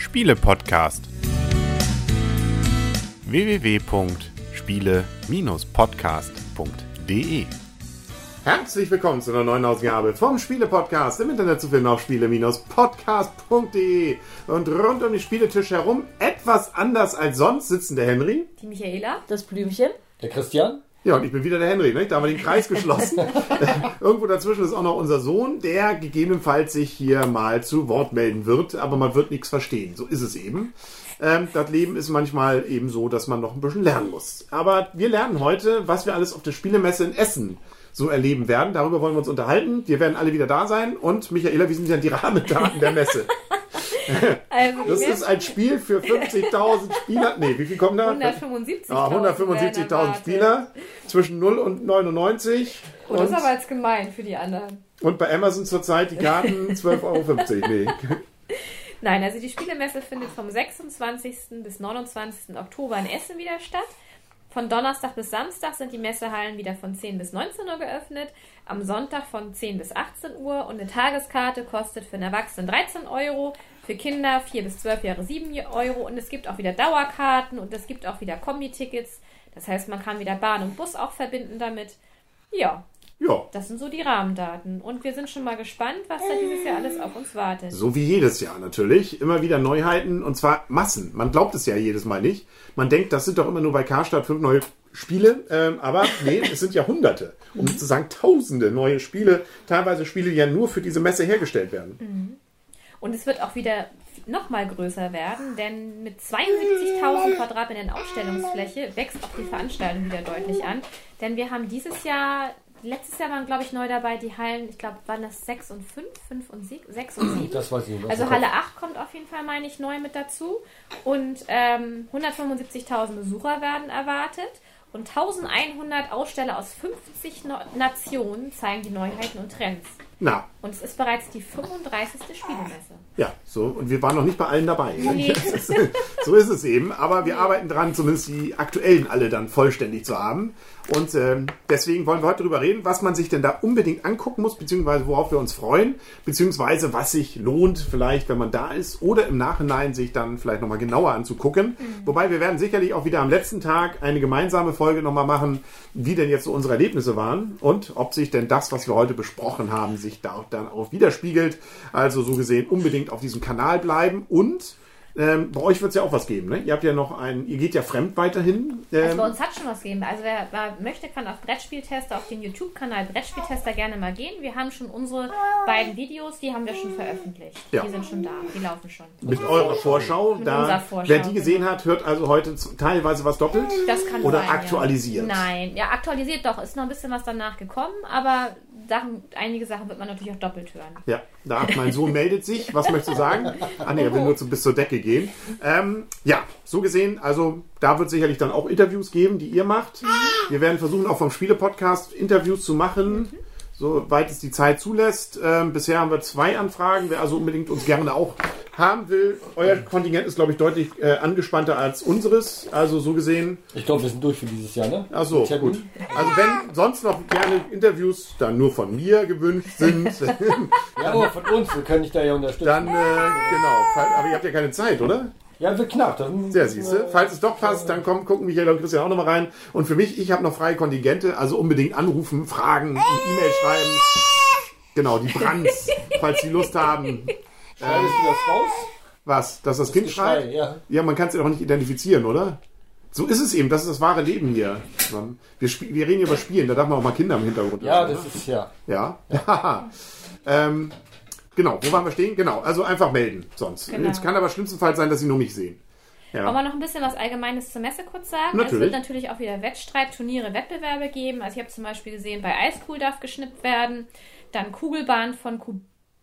Spiele-Podcast. www.spiele-podcast.de Herzlich willkommen zu einer neuen Ausgabe vom Spiele-Podcast. Im Internet zu finden auf spiele-podcast.de. Und rund um den Spieletisch herum, etwas anders als sonst, sitzen der Henry. Die Michaela. Das Blümchen. Der Christian. Ja, und ich bin wieder der Henry, ne? da haben wir den Kreis geschlossen. Irgendwo dazwischen ist auch noch unser Sohn, der gegebenenfalls sich hier mal zu Wort melden wird, aber man wird nichts verstehen. So ist es eben. Ähm, das Leben ist manchmal eben so, dass man noch ein bisschen lernen muss. Aber wir lernen heute, was wir alles auf der Spielemesse in Essen so erleben werden. Darüber wollen wir uns unterhalten. Wir werden alle wieder da sein. Und Michaela, wie sind denn die Rahmendaten der Messe? Also, das ist ein Spiel für 50.000 Spieler. Nee, wie viel kommen da? 175.000 ah, 175.000 Spieler zwischen 0 und 99. Oh, das ist aber jetzt gemein für die anderen. Und bei Amazon zurzeit die Karten 12,50 Euro. Nee. Nein, also die Spielemesse findet vom 26. bis 29. Oktober in Essen wieder statt. Von Donnerstag bis Samstag sind die Messehallen wieder von 10 bis 19 Uhr geöffnet, am Sonntag von 10 bis 18 Uhr und eine Tageskarte kostet für einen Erwachsenen 13 Euro, für Kinder 4 bis 12 Jahre 7 Euro und es gibt auch wieder Dauerkarten und es gibt auch wieder Kombi-Tickets. Das heißt, man kann wieder Bahn und Bus auch verbinden damit. Ja, ja. Das sind so die Rahmendaten. Und wir sind schon mal gespannt, was da dieses Jahr alles auf uns wartet. So wie jedes Jahr natürlich. Immer wieder Neuheiten und zwar Massen. Man glaubt es ja jedes Mal nicht. Man denkt, das sind doch immer nur bei Karstadt fünf neue Spiele. Ähm, aber nee, es sind ja Hunderte. Um nicht zu sagen Tausende neue Spiele. Teilweise Spiele, die ja nur für diese Messe hergestellt werden. Mhm. Und es wird auch wieder noch mal größer werden, denn mit 72.000 Quadratmetern Ausstellungsfläche wächst auch die Veranstaltung wieder deutlich an. Denn wir haben dieses Jahr Letztes Jahr waren, glaube ich, neu dabei die Hallen, ich glaube, waren das 6 und 5, 5 und 6 und 7. Das weiß ich nicht. Also Halle 8 kommt auf jeden Fall, meine ich, neu mit dazu. Und ähm, 175.000 Besucher werden erwartet. Und 1100 Aussteller aus 50 no Nationen zeigen die Neuheiten und Trends. Na. Und es ist bereits die 35. Spielemesse. Ja, so. Und wir waren noch nicht bei allen dabei. Nee. so ist es eben. Aber wir arbeiten dran, zumindest die aktuellen alle dann vollständig zu haben. Und ähm, deswegen wollen wir heute darüber reden, was man sich denn da unbedingt angucken muss, beziehungsweise worauf wir uns freuen, beziehungsweise was sich lohnt, vielleicht, wenn man da ist, oder im Nachhinein sich dann vielleicht nochmal genauer anzugucken. Mhm. Wobei wir werden sicherlich auch wieder am letzten Tag eine gemeinsame Folge nochmal machen, wie denn jetzt so unsere Erlebnisse waren und ob sich denn das, was wir heute besprochen haben, sich da dann auch widerspiegelt. Also so gesehen unbedingt auf diesem Kanal bleiben und ähm, bei euch wird es ja auch was geben, ne? Ihr habt ja noch ein, ihr geht ja fremd weiterhin. Ähm, also bei uns hat schon was gegeben. Also wer, wer möchte, kann auf Brettspieltester, auf den YouTube-Kanal Brettspieltester gerne mal gehen. Wir haben schon unsere beiden Videos, die haben wir schon veröffentlicht. Ja. Die sind schon da, die laufen schon. Mit eurer Vorschau, Mit da, Vorschau, wer die gesehen genau. hat, hört also heute teilweise was doppelt? Das kann Oder sein, aktualisiert? Ja. Nein, ja, aktualisiert doch. Ist noch ein bisschen was danach gekommen, aber Sachen, einige Sachen wird man natürlich auch doppelt hören. Ja, da mein Sohn meldet sich. Was möchtest du sagen? Ah nee, er will nur zu, bis zur Decke gehen. Ähm, ja, so gesehen, also da wird sicherlich dann auch Interviews geben, die ihr macht. Wir werden versuchen, auch vom Spiele-Podcast Interviews zu machen. Mhm soweit es die Zeit zulässt. Ähm, bisher haben wir zwei Anfragen. Wer also unbedingt uns gerne auch haben will, euer Kontingent ist, glaube ich, deutlich äh, angespannter als unseres. Also so gesehen. Ich glaube, wir sind durch für dieses Jahr, ne? Ach so, gut. Also wenn sonst noch gerne Interviews dann nur von mir gewünscht sind. ja, aber von uns, wir können dich da ja unterstützen. Dann, äh, genau. Aber ihr habt ja keine Zeit, oder? Ja, wird knapp. Dann, Sehr siehst du. Falls es doch passt, dann kommen, gucken Michael und Christian auch nochmal rein. Und für mich, ich habe noch freie Kontingente, also unbedingt anrufen, fragen, E-Mail schreiben. Genau, die Brands, falls sie Lust haben. Schreibst du das raus? Was? Dass das, das Kind schreit? Ja. ja, man kann es ja auch nicht identifizieren, oder? So ist es eben, das ist das wahre Leben hier. Wir, wir reden hier über Spielen, da darf man auch mal Kinder im Hintergrund Ja, haben, das oder? ist ja. Ja. ja. ähm, Genau, wo waren wir stehen? Genau, also einfach melden sonst. Genau. Es kann aber schlimmstenfalls sein, dass sie nur mich sehen. Ja. Wollen wir noch ein bisschen was Allgemeines zur Messe kurz sagen? Natürlich. Es wird natürlich auch wieder Wettstreit, Turniere, Wettbewerbe geben. Also ich habe zum Beispiel gesehen, bei Eiscool darf geschnippt werden. Dann Kugelbahn von Kub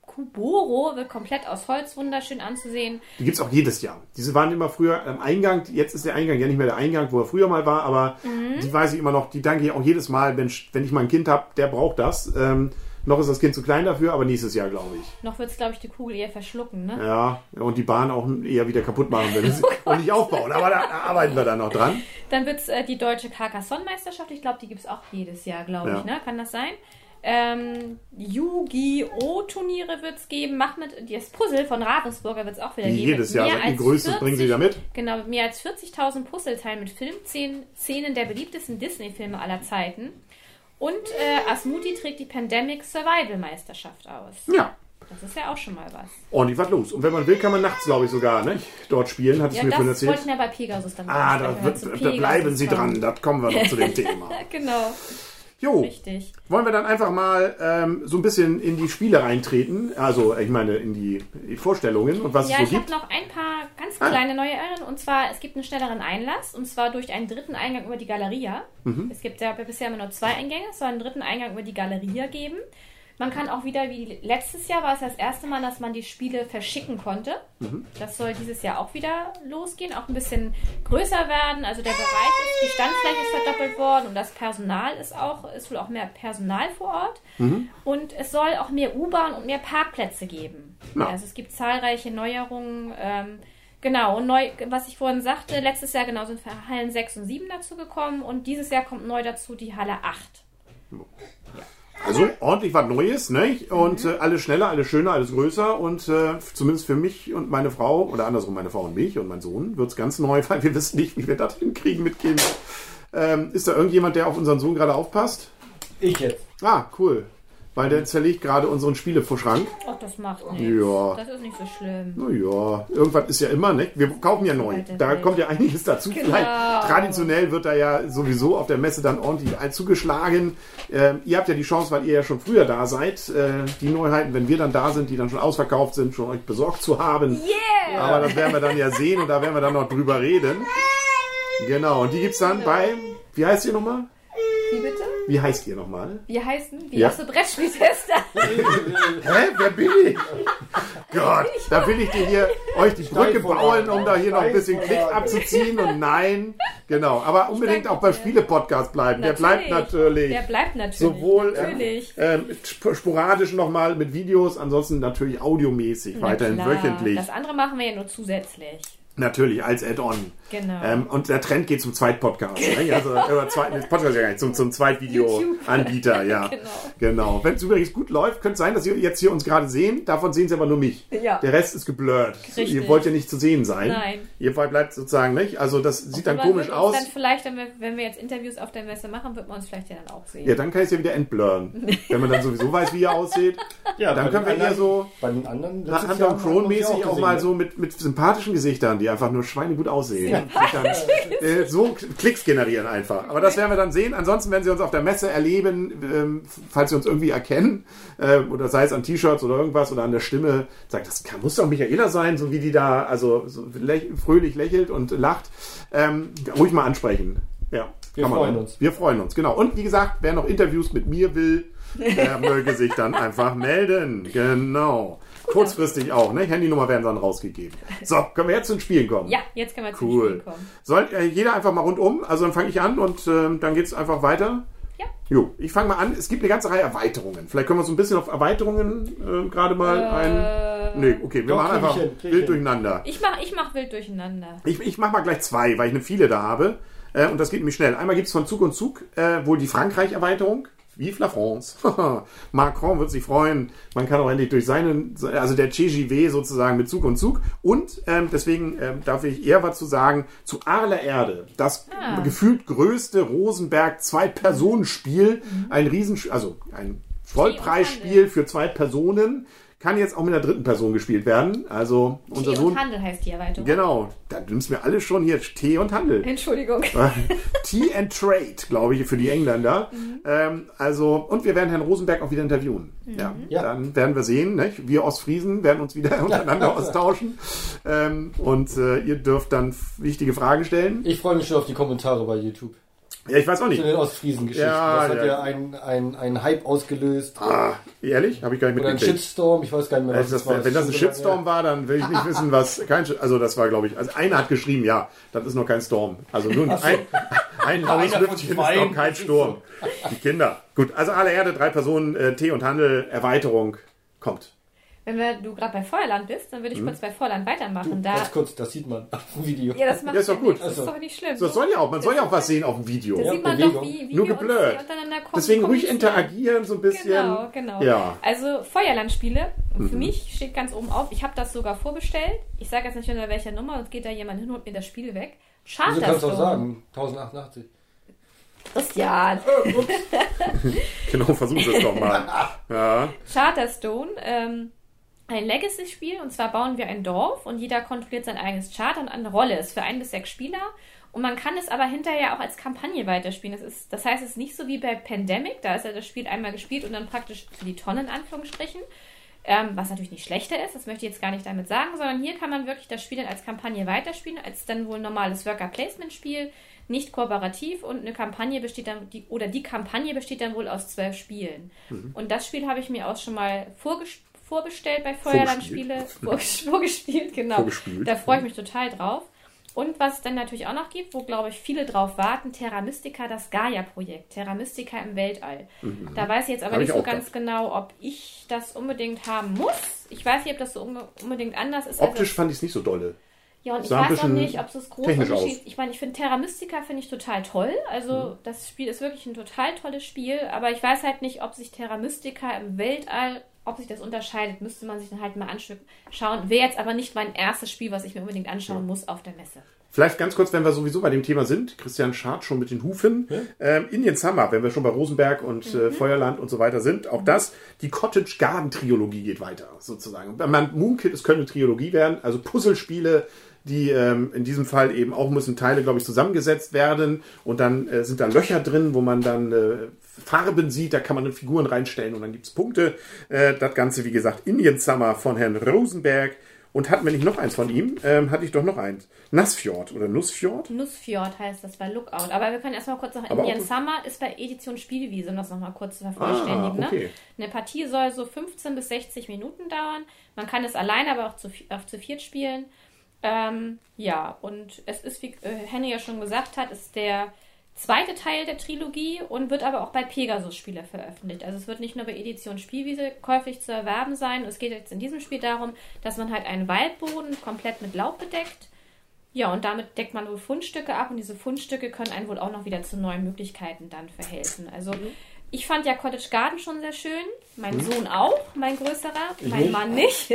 Kuboro wird komplett aus Holz wunderschön anzusehen. Die gibt es auch jedes Jahr. Diese waren immer früher am Eingang. Jetzt ist der Eingang ja nicht mehr der Eingang, wo er früher mal war, aber mhm. die weiß ich immer noch. Die danke ich auch jedes Mal, wenn, wenn ich mal ein Kind habe, der braucht das. Ähm, noch ist das Kind zu klein dafür, aber nächstes Jahr, glaube ich. Noch wird es, glaube ich, die Kugel eher verschlucken, ne? Ja, und die Bahn auch eher wieder kaputt machen, wenn es oh und nicht aufbauen. Aber da arbeiten wir dann noch dran. Dann wird es äh, die deutsche Carcassonne-Meisterschaft. Ich glaube, die gibt es auch jedes Jahr, glaube ja. ich, ne? Kann das sein? Ähm, Yu-Gi-Oh! Turniere wird es geben. Mach mit das Puzzle von Ravensburger wird es auch wieder Wie geben. jedes Jahr. mehr Seit die als Größte 40 bringen sie da mit. Genau, mehr als 40.000 Puzzleteilen mit Filmszenen der beliebtesten Disney-Filme aller Zeiten. Und äh, Asmuti trägt die Pandemic Survival Meisterschaft aus. Ja. Das ist ja auch schon mal was. Ordentlich was los. Und wenn man will, kann man nachts, glaube ich, sogar ne? dort spielen. Hat es Ja, mir vorhin erzählt. ich mir bei Pegasus dann Ah, da, da Pegasus bleiben Sie dran. Da kommen wir noch zu dem Thema. Genau, Jo, richtig. wollen wir dann einfach mal ähm, so ein bisschen in die Spiele reintreten? Also, ich meine, in die Vorstellungen und was Ja, es ich so habe gibt. noch ein paar ganz Ah. kleine neue Erinnerungen. Und zwar, es gibt einen schnelleren Einlass. Und zwar durch einen dritten Eingang über die Galeria. Mhm. Es gibt ja bisher immer nur zwei Eingänge. Es soll einen dritten Eingang über die Galeria geben. Man kann auch wieder, wie letztes Jahr war es das erste Mal, dass man die Spiele verschicken konnte. Mhm. Das soll dieses Jahr auch wieder losgehen. Auch ein bisschen größer werden. Also der Bereich ist, die Standfläche ist verdoppelt worden und das Personal ist auch, ist wohl auch mehr Personal vor Ort. Mhm. Und es soll auch mehr U-Bahn und mehr Parkplätze geben. Ja. Also es gibt zahlreiche Neuerungen. Ähm, genau, und neu, was ich vorhin sagte, letztes Jahr genau sind Hallen 6 und 7 dazu gekommen und dieses Jahr kommt neu dazu die Halle 8. Also ordentlich was Neues, ne? Und äh, alles schneller, alles schöner, alles größer. Und äh, zumindest für mich und meine Frau, oder andersrum meine Frau und mich und mein Sohn, wird es ganz neu, weil wir wissen nicht, wie wir das hinkriegen mit Kind. Ähm, ist da irgendjemand, der auf unseren Sohn gerade aufpasst? Ich jetzt. Ah, cool. Weil der zerlegt gerade unseren Spielevorschrank. Ach, das macht nichts. Ja. Das ist nicht so schlimm. Naja, irgendwas ist ja immer, ne? Wir kaufen ja neu. Da kommt ja einiges dazu. Genau. Vielleicht traditionell wird da ja sowieso auf der Messe dann ordentlich zugeschlagen. Ähm, ihr habt ja die Chance, weil ihr ja schon früher da seid, äh, die Neuheiten, wenn wir dann da sind, die dann schon ausverkauft sind, schon euch besorgt zu haben. Yeah! Aber das werden wir dann ja sehen und da werden wir dann noch drüber reden. Genau, und die gibt's dann bei, wie heißt ihr nochmal? Wie bitte? Wie heißt ihr nochmal? Wie heißen? Wie Ja. hast du Brettspieltester? Hä? Wer bin ich? Gott, da will ich dir hier euch die Brücke bauen, um da hier noch ein bisschen Klick abzuziehen. Und nein, genau. Aber unbedingt auch beim. Spiele-Podcast bleiben. Der bleibt natürlich. Der bleibt natürlich. Sowohl Natürlich. ähm, sp- sporadisch nochmal mit Videos, ansonsten natürlich audiomäßig, Na weiterhin klar. wöchentlich. Das andere machen wir ja nur zusätzlich. Natürlich, als Add-on. Genau. Ähm, und der Trend geht zum Zweit-Podcast. ne? Also, über Zweit, Podcast ja gar nicht, zum, zum Zweit-Video-Anbieter, ja. Genau. Genau. Wenn es übrigens gut läuft, könnte es sein, dass Sie jetzt hier uns gerade sehen. Davon sehen Sie aber nur mich. Ja. Der Rest ist geblurrt. Richtig. Ihr wollt ja nicht zu sehen sein. Nein. Ihr bleibt sozusagen nicht. Also das sieht dann Aber komisch aus. Dann vielleicht, wenn wir, wenn wir jetzt Interviews auf der Messe machen, wird man uns vielleicht ja dann auch sehen. Ja, dann kann ich es ja wieder entblurren. Wenn man dann sowieso weiß, wie ihr aussieht. Ja, Dann können wir eher anderen- so Bei den anderen. nach Jahr und haben wir auch gesehen, mal ne? so mit, mit sympathischen Gesichtern, die einfach nur schweinegut aussehen. Dann, äh, so Klicks generieren einfach. Aber das werden wir dann sehen. Ansonsten werden Sie uns auf der Messe erleben, ähm, falls Sie uns irgendwie erkennen, äh, oder sei es an T-Shirts oder irgendwas oder an der Stimme, sagt, das kann, muss doch Michaela sein, so wie die da also so lä fröhlich lächelt und lacht. Ähm, ruhig mal ansprechen. Ja, Wir kann man freuen uns. Wir freuen uns, genau. Und wie gesagt, wer noch Interviews mit mir will, der möge sich dann einfach melden. Genau. Kurzfristig auch, ne? Handynummer werden dann rausgegeben. So, können wir jetzt zu den Spielen kommen? Ja, jetzt können wir zum Cool. Spiel kommen. Soll äh, jeder einfach mal rundum? Also dann fange ich an und ähm, dann geht's einfach weiter. Ja. Jo, ich fange mal an. Es gibt eine ganze Reihe Erweiterungen. Vielleicht können wir so ein bisschen auf Erweiterungen äh, gerade mal ein. Nee, okay, wir doch, machen einfach krieg ich wild durcheinander. Ich mach, ich mach wild durcheinander. Ich, ich mache mal gleich zwei, weil ich eine viele da habe. Äh, und das geht nämlich schnell. Einmal gibt es von Zug und Zug äh, wohl die Frankreich-Erweiterung. Vive la France. Macron wird sich freuen. Man kann auch endlich durch seinen, also der TGV sozusagen mit Zug und Zug. Und ähm, deswegen ähm, darf ich eher was zu sagen zu Arle Erde. Das Ah. gefühlt größte Rosenberg Zwei-Personen-Spiel. Ein Riesen, also ein Vollpreisspiel für zwei Personen. Kann jetzt auch mit einer dritten Person gespielt werden. Also unser Tee Sohn. und Handel heißt die Erweiterung. Genau, da nimmst mir alles schon hier Tee und Handel. Entschuldigung. Tea and Trade, glaube ich, für die Engländer. Ähm, also, und wir werden Herrn Rosenberg auch wieder interviewen. Ja, Ja. dann werden wir sehen. Nicht? Wir Ostfriesen werden uns wieder untereinander austauschen. Ähm, und äh, ihr dürft dann wichtige Fragen stellen. Ich freue mich schon auf die Kommentare bei YouTube. Ja, ich weiß auch Zu nicht. den Ostfriesen-Geschichten. Ja, das hat ja. ja einen ein, ein Hype ausgelöst. Ah, ehrlich? Habe ich gar nicht Oder ein mitgekriegt. Shitstorm, ich weiß gar nicht mehr, Also was das, war. wenn das ein so Shitstorm war, dann will ich nicht wissen, was kein Also das war, glaube ich, also einer hat geschrieben, ja, das ist noch kein Storm. Also nur ein, ein, ein laues Lüftchen ist noch kein Sturm. Die Kinder. Gut, also alle Erde, drei Personen, äh, Tee und Handel, Erweiterung kommt. Wenn wir, du gerade bei Feuerland bist, dann würde ich kurz bei Feuerland weitermachen. Da, Ganz kurz, das sieht man auf dem Video. ja, das macht Ja, ist doch gut. Das ist Also, doch nicht schlimm. So, das soll ja auch, man soll ja auch was sehen auf dem Video. da Ja, sieht man Bewegung. doch, wie, wie Nur wir uns geblurrt. hier untereinander kom- Deswegen ruhig interagieren so ein bisschen. Genau, genau. Ja. Also Feuerlandspiele. Und für Mhm. mich steht ganz oben auf, ich habe das sogar vorbestellt. Ich sage jetzt nicht unter welcher Nummer, sonst geht da jemand hin und holt mir das Spiel weg. Wieso kannst du Charterstone. auch sagen? 1088. Christian. Genau, versuch das doch mal. Ja. Charterstone, ähm, ein Legacy-Spiel. Und zwar bauen wir ein Dorf und jeder kontrolliert sein eigenes Charter und eine Rolle. Ist für ein bis sechs Spieler. Und man kann es aber hinterher auch als Kampagne weiterspielen. Das, ist, das heißt, es ist nicht so wie bei Pandemic. Da ist ja das Spiel einmal gespielt und dann praktisch für die Tonne in Anführungsstrichen. Ähm, was natürlich nicht schlechter ist, das möchte ich jetzt gar nicht damit sagen, sondern hier kann man wirklich das Spiel dann als Kampagne weiterspielen, als dann wohl ein normales Worker-Placement-Spiel, nicht kooperativ und eine Kampagne besteht dann, die, oder die Kampagne besteht dann wohl aus zwölf Spielen. Und das Spiel habe ich mir auch schon mal vorges vorbestellt bei Feuerlandspiele. Vorgespielt, vorgespielt genau. Vorgespielt. Da freue ich mich total drauf. Und was es dann natürlich auch noch gibt, wo glaube ich viele drauf warten, Terra Mystica, das Gaia-Projekt. Terra Mystica im Weltall. Da weiß ich jetzt aber Hab nicht ich so ganz genau, ob ich das unbedingt haben muss. Ich weiß nicht, ob das so unbedingt anders ist. als Optisch das- fand ich es nicht so dolle. ja, und ich sah weiß auch nicht, ob es das große technisch Unterschied aus. Ich meine, ich finde Terra Mystica finde ich total toll. Also Mhm. das Spiel ist wirklich ein total tolles Spiel, aber ich weiß halt nicht, ob sich Terra Mystica im Weltall, ob sich das unterscheidet, müsste man sich dann halt mal anschauen. Wäre jetzt aber nicht mein erstes Spiel, was ich mir unbedingt anschauen muss auf der Messe. Vielleicht ganz kurz, wenn wir sowieso bei dem Thema sind, Christian Schad schon mit den Hufen. Ähm, Indian Summer, wenn wir schon bei Rosenberg und Mhm. äh, Feuerland und so weiter sind, auch das, die Cottage Garden Trilogie geht weiter, sozusagen. Man munkelt, es könnte eine Trilogie werden, also Puzzlespiele, die ähm, in diesem Fall eben auch müssen Teile, glaube ich, zusammengesetzt werden und dann äh, sind da Löcher drin, wo man dann äh, Farben sieht, da kann man dann Figuren reinstellen und dann gibt's Punkte. Äh, das Ganze, wie gesagt, Indian Summer von Herrn Rosenberg. Und hatten wir nicht noch eins von ihm, ähm, hatte ich doch noch eins. Nassfjord oder Nussfjord? Nussfjord heißt das bei Lookout. Aber wir können erstmal kurz noch Aber Indian Summer ist bei Edition Spielwiese, um das nochmal kurz zu vervollständigen. Ah, okay. ne? Eine Partie soll so 15 bis 60 Minuten dauern. Man kann es alleine, aber auch zu, auch zu viert spielen. Ähm, ja, und es ist, wie äh, Henny ja schon gesagt hat, ist der zweite Teil der Trilogie und wird aber auch bei Pegasus Spiele veröffentlicht. Also es wird nicht nur bei Edition Spielwiese käuflich zu erwerben sein. Es geht jetzt in diesem Spiel darum, dass man halt einen Waldboden komplett mit Laub bedeckt. Ja, und damit deckt man wohl Fundstücke ab und diese Fundstücke können einen wohl auch noch wieder zu neuen Möglichkeiten dann verhelfen. Also ich fand ja Cottage Garden schon sehr schön. Mein Sohn auch, mein größerer, mein nicht. Mann nicht.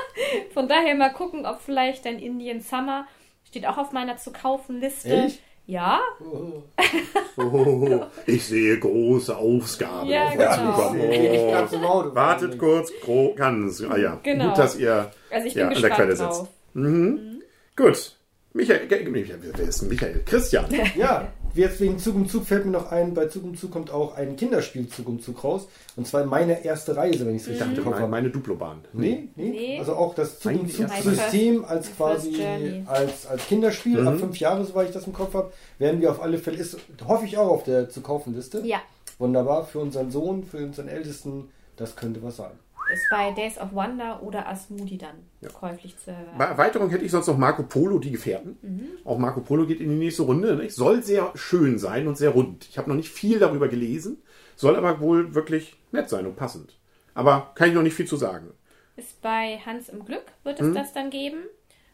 Von daher mal gucken, ob vielleicht ein Indian Summer steht auch auf meiner zu kaufen Liste. Echt? Ja, Oh, ich sehe große Ausgaben Ja, auf uns genau. nicht Oh. Wartet kurz, gro ganz. Ah ja, Genau. gut, dass ihr also ich ja, bin an der Quelle drauf. sitzt. Mhm. Gut. Michael, Michael, wer ist denn Michael? Christian. Ja, jetzt wegen Zug um Zug fällt mir noch ein, bei Zug um Zug kommt auch ein Kinderspiel Zug um Zug raus. Und zwar meine erste Reise, wenn ich es richtig im Kopf meine, habe. meine Duplobahn. Nee, nee, Nee. Also auch das Zug um Zug System als quasi als, als Kinderspiel. Mhm. Ab fünf Jahre, soweit ich das im Kopf habe, werden wir auf alle Fälle, ist, hoffe ich auch auf der zu kaufen Liste. Ja, Wunderbar, für unseren Sohn, für unseren Ältesten, das könnte was sein. Ist bei Days of Wonder oder Asmodi dann käuflich zu erwerben. Bei Erweiterung hätte ich sonst noch Marco Polo, die Gefährten. Auch Marco Polo geht in die nächste Runde. Nicht? Soll sehr schön sein und sehr rund. Ich habe noch nicht viel darüber gelesen, soll aber wohl wirklich nett sein und passend. Aber kann ich noch nicht viel zu sagen. Ist bei Hans im Glück, wird es Mhm. das dann geben.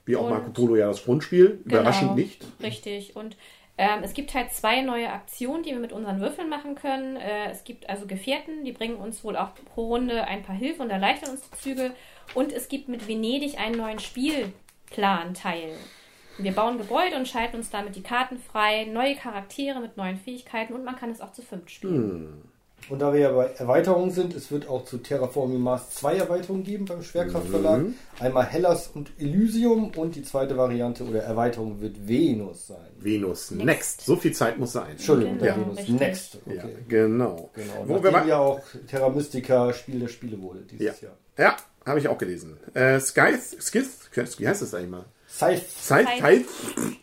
Wie auch Und- Marco Polo ja das Grundspiel. Überraschend Genau. nicht. Richtig. Und ähm, es gibt halt zwei neue Aktionen, die wir mit unseren Würfeln machen können. Äh, es gibt also Gefährten, die bringen uns wohl auch pro Runde ein paar Hilfe und erleichtern uns die Züge. Und es gibt mit Venedig einen neuen Spielplan-Teil. Wir bauen Gebäude und schalten uns damit die Karten frei, neue Charaktere mit neuen Fähigkeiten und man kann es auch zu fünft spielen. Und da wir ja bei Erweiterungen sind, es wird auch zu Terraforming Mars zwei Erweiterungen geben beim Schwerkraftverlag. Mhm. Einmal Hellas und Elysium und die zweite Variante oder Erweiterung wird Venus sein. Venus Next. Next. So viel Zeit muss sein. Entschuldigung, Genau, der Venus richtig. Next. Okay. Ja, genau. Genau. Wo wir ja auch Terra Mystica Spiel der Spiele wurde Ja, dieses Jahr. ja habe ich auch gelesen. Äh, Scythe, Skith, wie heißt das eigentlich mal? Scythe. Scythe, Scythe. Scythe,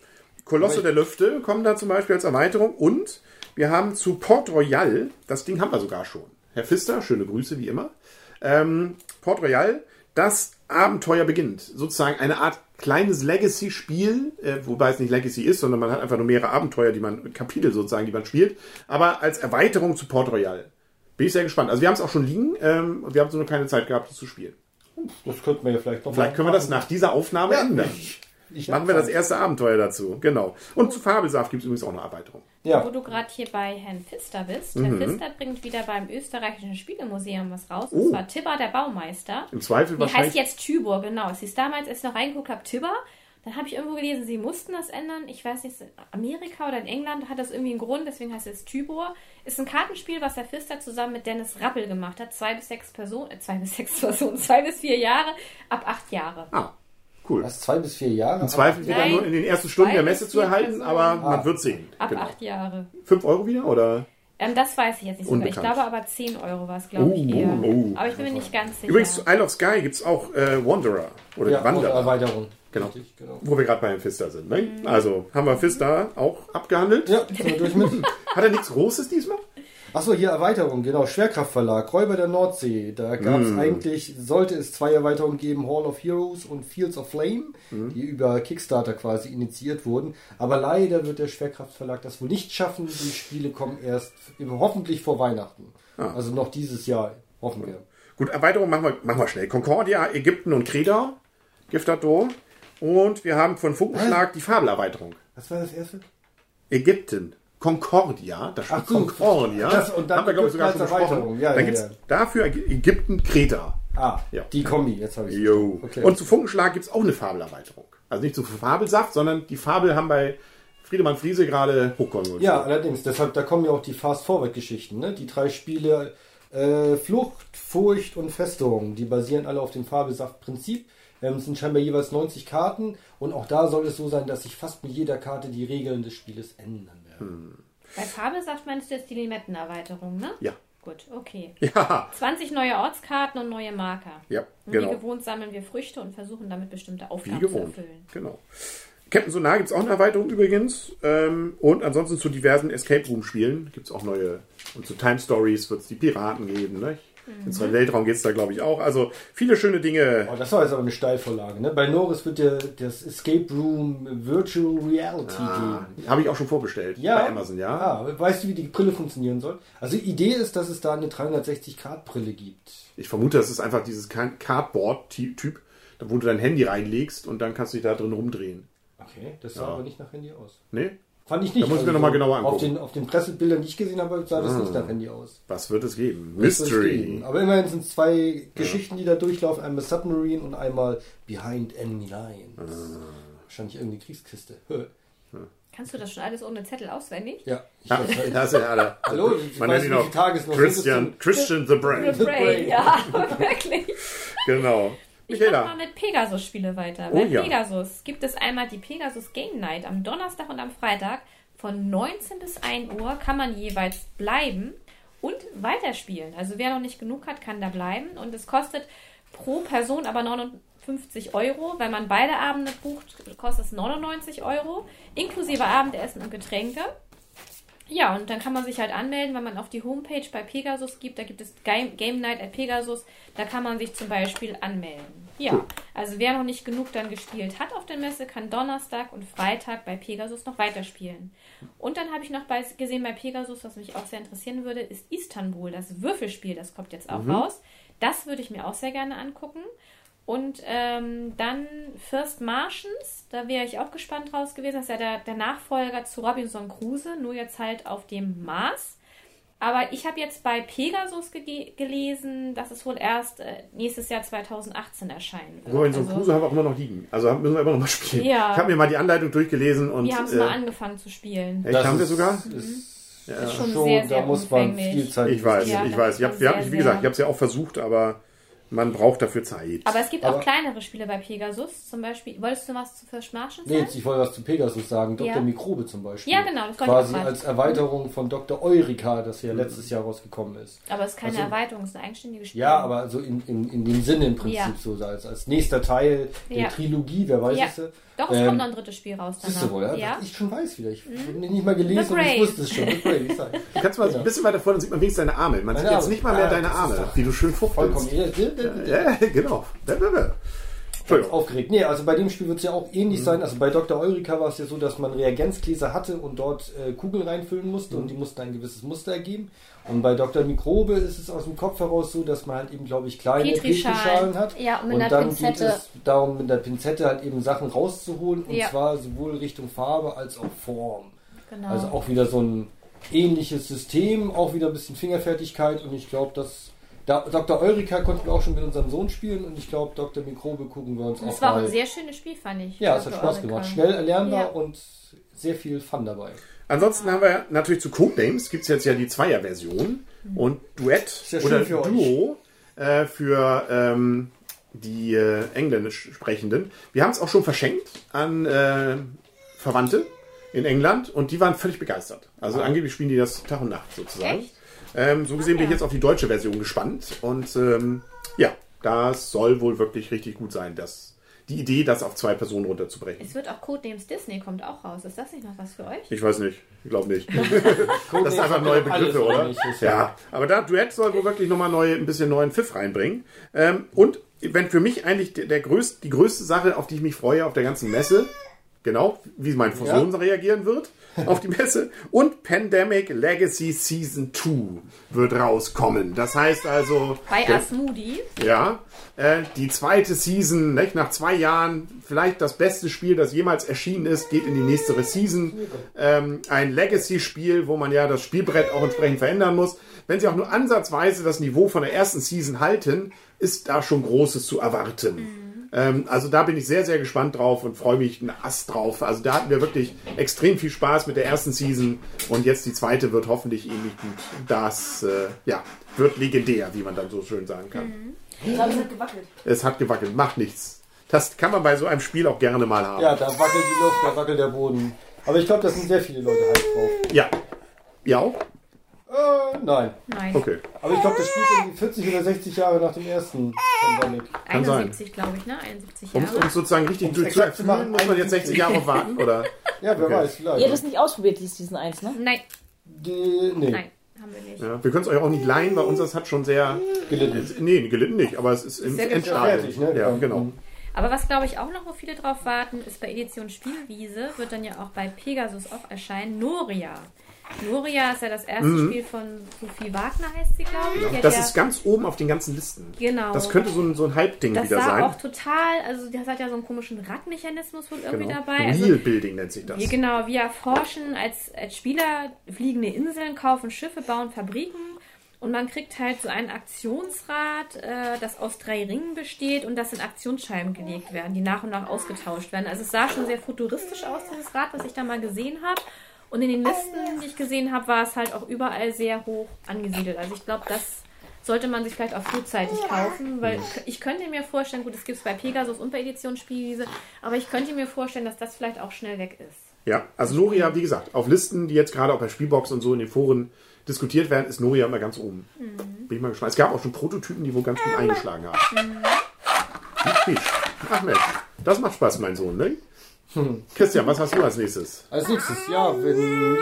Kolosse der Lüfte kommen da zum Beispiel als Erweiterung und wir haben zu Port Royal, das Ding haben wir sogar schon. Herr Pfister, schöne Grüße wie immer. Ähm, Port Royal, das Abenteuer beginnt. Sozusagen eine Art kleines Legacy-Spiel, äh, wobei es nicht Legacy ist, sondern man hat einfach nur mehrere Abenteuer, die man, Kapitel sozusagen, die man spielt, aber als Erweiterung zu Port Royal. Bin ich sehr gespannt. Also wir haben es auch schon liegen ähm, und wir haben so noch keine Zeit gehabt, es zu spielen. Das könnten wir ja vielleicht noch Vielleicht können wir das nach dieser Aufnahme Ja, ändern. Ich- Machen wir das erste Abenteuer dazu. Genau. Und zu Fabelsaft gibt es übrigens auch eine Erweiterung. Wo Ja, du gerade hier bei Herrn Pfister bist. Mhm. Herr Pfister bringt wieder beim österreichischen Spielemuseum was raus. Oh. Und zwar Tibber, der Baumeister. Im Zweifel Die heißt jetzt Tybor, genau. Es hieß damals, als ich noch reingeguckt habe, Tibber. Dann habe ich irgendwo gelesen, sie mussten das ändern. Ich weiß nicht, in Amerika oder in England hat das irgendwie einen Grund, deswegen heißt es Tybor. Ist ein Kartenspiel, was der Pfister zusammen mit Dennis Rappel gemacht hat. Zwei bis sechs Personen, äh, zwei bis sechs Personen, zwei bis vier Jahre, ab acht Jahre. Ah, cool. das zwei bis vier Jahre. Im Zweifel wieder nur in den ersten Stunden der Messe zu erhalten, Personen. aber Ah. man wird sehen. Ab Genau. acht Jahre. 5 Euro wieder oder? Ähm, das weiß ich jetzt nicht so genau. Ich Unbekannt. glaube aber 10 Euro war es, glaube ich, Oh, eher. oh, oh. Aber ich bin mir nicht ganz sicher. Übrigens, zu Isle of Sky gibt es auch äh, Wanderer oder ja, die Wanderer, Erweiterung. Genau. Richtig, genau. wo wir gerade bei Herrn Pfister sind. Ne? Mhm. Also haben wir Pfister auch abgehandelt. Ja, sind wir durch mit. Hat er nichts Großes diesmal? Achso, hier Erweiterung, genau. Schwerkraftverlag, Räuber der Nordsee. Da gab Mm. es eigentlich, sollte es zwei Erweiterungen geben, Hall of Heroes und Fields of Flame, Mm. die über Kickstarter quasi initiiert wurden. Aber leider wird der Schwerkraftverlag das wohl nicht schaffen. Die Spiele kommen erst im, hoffentlich vor Weihnachten. Ah. Also noch dieses Jahr, hoffen wir. Gut, Erweiterung machen wir, machen wir schnell. Concordia, Ägypten und Kreta, Giftador. Und wir haben von Funkenschlag die Fabelerweiterung. Was war das erste? Ägypten. Concordia, das Ach so, Concordia. das- und dann haben wir, glaube ich, sogar schon besprochen. Ja, dann ja, gibt es ja. dafür Ägypten, Kreta. Ah, Ja. die Kombi, jetzt habe ich Jo. Okay. Und zu Funkenschlag gibt es auch eine Fabelerweiterung. Also nicht zu Fabelsaft, sondern die Fabel haben bei Friedemann Friese gerade hochkommen. Ja, allerdings. Deshalb, da kommen ja auch die Fast-Forward-Geschichten. Ne? Die drei Spiele äh, Flucht, Furcht und Festung, die basieren alle auf dem Fabelsaft-Prinzip. Ähm, es sind scheinbar jeweils 90 Karten und auch da soll es so sein, dass sich fast mit jeder Karte die Regeln des Spieles ändern werden. Bei Fabelsaft meinst du jetzt die Limettenerweiterung, ne? Ja. Gut, okay. Ja, 20 neue Ortskarten und neue Marker. ja, Und genau. Wie gewohnt sammeln wir Früchte und versuchen damit bestimmte Aufgaben zu erfüllen. Genau. Captain Sonar gibt es auch eine Erweiterung übrigens. Ähm, und ansonsten zu diversen Escape Room Spielen gibt es auch neue. Und zu Time Stories wird es die Piraten geben. Ne? Mhm. Ins Weltraum geht es da, glaube ich, auch. Also viele schöne Dinge. Oh, das war jetzt aber eine Steilvorlage. Ne? Bei Norris wird der, das Escape Room Virtual Reality Ah, geben. Habe ich auch schon vorbestellt Ja. bei Amazon, ja. Ah, weißt du, wie die Brille funktionieren soll? Also die Idee ist, dass es da eine 360-Grad-Brille gibt. Ich vermute, das ist einfach dieses Cardboard-Typ, wo du dein Handy reinlegst und dann kannst du dich da drin rumdrehen. Okay, das sah Ja. aber nicht nach Handy aus. Ne? Fand ich nicht. Da muss ich mir noch mal genauer Auf angucken. den, auf den Pressebildern, die ich gesehen habe, sah das nicht nach Handy aus. Was wird es geben? Wird es Mystery. geben. Aber immerhin sind es zwei Geschichten, die da durchlaufen. Einmal Submarine und einmal Behind Enemy Lines. Ah. Wahrscheinlich irgendeine Kriegskiste. Kannst du das schon alles ohne Zettel auswendig? Ja. Ich Ja, halt- das sind alle. Hallo, ich Man weiß, nennt ihn auch Christian. Christian the Brain. The Brain, ja, wirklich. Genau. Ich mache Michaela. mal mit Pegasus-Spiele weiter. Oh Bei ja. Pegasus gibt es einmal die Pegasus Game Night am Donnerstag und am Freitag. Von 19 bis 1 Uhr kann man jeweils bleiben und weiterspielen. Also wer noch nicht genug hat, kann da bleiben. Und es kostet pro Person aber 59 Euro. Wenn man beide Abende bucht, kostet es 99 Euro, inklusive Abendessen und Getränke. Ja, und dann kann man sich halt anmelden, wenn man auf die Homepage bei Pegasus gibt. Da gibt es Game, Night at Pegasus. Da kann man sich zum Beispiel anmelden. Ja, also wer noch nicht genug dann gespielt hat auf der Messe, kann Donnerstag und Freitag bei Pegasus noch weiterspielen. Und dann habe ich noch bei, gesehen bei Pegasus, was mich auch sehr interessieren würde, ist Istanbul, das Würfelspiel. Das kommt jetzt auch raus. Das würde ich mir auch sehr gerne angucken. Und ähm, dann First Martians, da wäre ich auch gespannt draus gewesen. Das ist ja der, der Nachfolger zu Robinson Crusoe, nur jetzt halt auf dem Mars. Aber ich habe jetzt bei Pegasus ge gelesen, dass es wohl erst äh, nächstes Jahr 2018 erscheinen wird. Robinson Also, Crusoe haben wir auch immer noch liegen. Also müssen wir immer noch mal spielen. Ja. Ich habe mir mal die Anleitung durchgelesen und. Wir haben es äh, mal angefangen zu spielen. Echt, haben wir sogar? Ist ist schon schon, sehr, da sehr muss man viel Zeit Ich weiß, Ja, ich weiß. Ich hab, sehr, wie gesagt, ich habe es ja auch versucht, aber man braucht dafür Zeit. Aber es gibt Aber- auch kleinere Spiele bei Pegasus. Zum Beispiel, wolltest du was zu Nee, sagen? jetzt, ich wollte was zu Pegasus sagen. Dr. Ja. Mikrobe zum Beispiel. Ja, genau, das Quasi als Erweiterung von Dr. Eureka, das ja letztes Jahr rausgekommen ist. Aber es ist keine Also- Erweiterung, es ist ein eigenständiges Spiel. Ja, aber so in, in, in dem Sinne im Prinzip Ja. so als, als nächster Teil der Ja. Trilogie, wer weiß Ja. es. Doch, es Ähm, kommt noch ein drittes Spiel raus danach. Siehst du wohl, ja? ja? Ich schon weiß wieder. Ich habe nicht mal gelesen und ich wusste es schon. Du kannst mal ein bisschen weiter vor, dann sieht man wenigstens deine Arme. Man sieht jetzt nicht mal mehr Ah, deine Arme, wie du schön Vollkommen. fuchtelst. Ja, ja, ja, ja. Ja, genau. Ja, ja, aufgeregt. Nee, also bei dem Spiel wird es ja auch ähnlich sein. Also bei Dr. Eureka war es ja so, dass man Reagenzgläser hatte und dort äh, Kugeln reinfüllen musste und die mussten ein gewisses Muster ergeben. Und bei Dr. Mikrobe ist es aus dem Kopf heraus so, dass man halt eben, glaube ich, kleine Petrischalen. Petrischalen hat. Ja, und mit und einer dann Pinzette. geht es darum, mit der Pinzette halt eben Sachen rauszuholen. Und Ja. zwar sowohl Richtung Farbe als auch Form. Genau. Also auch wieder so ein ähnliches System, auch wieder ein bisschen Fingerfertigkeit und ich glaube, dass da, Dr. Eureka konnten wir auch schon mit unserem Sohn spielen und ich glaube, Dr. Mikrobe gucken wir uns Und auch es war mal. ein sehr schönes Spiel, fand ich. ja, es hat. Spaß Eureka. gemacht. Schnell erlernbar Ja. und sehr viel Fun dabei. Ansonsten haben wir natürlich zu Codenames gibt es jetzt ja die Zweier-Version und Duett ja oder für. Duo äh, für ähm, die äh, Englisch sprechenden. Wir haben es auch schon verschenkt an äh, Verwandte in England und die waren völlig begeistert. Also angeblich spielen die das Tag und Nacht sozusagen. Echt? Ähm, so gesehen bin ich jetzt auf die deutsche Version gespannt und ähm, ja, das soll wohl wirklich richtig gut sein, dass die Idee, das auf zwei Personen runterzubrechen. Es wird auch Codenames Disney kommt auch raus. Ist das nicht noch was für euch? Ich weiß nicht, ich glaube nicht. Das sind einfach neue Begriffe, oder? Ja, aber da Duett soll wohl wirklich nochmal neu, ein bisschen neuen Pfiff reinbringen. Ähm, und wenn für mich eigentlich der, der größte, die größte Sache, auf die ich mich freue auf der ganzen Messe, genau, wie mein Sohn Ja. reagieren wird auf die Messe, und Pandemic Legacy Season 2 wird rauskommen. Das heißt also, Bei Asmodi. ja, äh, die zweite Season, nicht? nach zwei Jahren, vielleicht das beste Spiel, das jemals erschienen ist, geht in die nächste Season. Ähm, ein Legacy-Spiel, wo man ja das Spielbrett auch entsprechend verändern muss. Wenn sie auch nur ansatzweise das Niveau von der ersten Season halten, ist da schon Großes zu erwarten. Ähm, also da bin ich sehr, sehr gespannt drauf und freue mich einen Ast drauf. Also da hatten wir wirklich extrem viel Spaß mit der ersten Season und jetzt die zweite wird hoffentlich ähnlich gut. Das äh, ja, wird legendär, wie man dann so schön sagen kann. Ich glaube, es hat gewackelt. Es hat gewackelt, macht nichts. Das kann man bei so einem Spiel auch gerne mal haben. Ja, da wackelt die Luft, da wackelt der Boden. Aber ich glaube, da sind sehr viele Leute heiß drauf. Ja. Ja auch? Äh, nein. Nein. Okay. Aber ich glaube, das spielt irgendwie 40 oder 60 Jahre nach dem ersten Pandemic. Kann sein. 71, glaube ich, ne? 71 Um Jahre. es sozusagen richtig Um's zu, zu exakt zu erfüllen, machen, muss man jetzt 60 Jahre warten, oder? Ja, wer Okay. weiß, Ihr habt vielleicht. es nicht ausprobiert, die Season 1, ne? Nein, Die, nee, nein, haben wir nicht. Ja, wir können es euch auch nicht leihen, weil unseres hat schon sehr... gelitten. Nee, gelitten nicht, aber es ist im Sehr Endstadium. fertig, ne? Ja, Ja. genau. Aber was, glaube ich, auch noch, wo viele drauf warten, ist bei Edition Spielwiese, wird dann ja auch bei Pegasus auch erscheinen, Noria. Noria ist ja das erste Spiel von Sophie Wagner, heißt sie, glaube ich. Mhm. Das ja, ist ganz oben auf den ganzen Listen. Genau. Das könnte so ein, so ein Hype-Ding das wieder sah sein. auch total, also das hat ja so einen komischen Radmechanismus wohl irgendwie Genau. dabei. Also, Building nennt sich das. wir, genau, wir erforschen als, als Spieler fliegende Inseln, kaufen Schiffe, bauen Fabriken und man kriegt halt so ein Aktionsrad, äh, das aus drei Ringen besteht und das in Aktionsscheiben gelegt werden, die nach und nach ausgetauscht werden. Also es sah schon sehr futuristisch aus, dieses Rad, was ich da mal gesehen habe. Und in den Listen, die ich gesehen habe, war es halt auch überall sehr hoch angesiedelt. Also ich glaube, das sollte man sich vielleicht auch frühzeitig kaufen, weil ich könnte mir vorstellen, gut, es gibt es bei Pegasus und bei Edition Spielwiese, aber ich könnte mir vorstellen, dass das vielleicht auch schnell weg ist. Ja, also Noria, wie gesagt, auf Listen, die jetzt gerade auch bei Spielbox und so in den Foren diskutiert werden, ist Noria immer ganz oben. Mhm. Bin ich mal gespannt. Es gab auch schon Prototypen, die wohl ganz gut eingeschlagen haben. Mhm. Ach Mensch, das macht Spaß, mein Sohn, ne? Christian, was hast du als nächstes? Als nächstes, ja, wenn ich,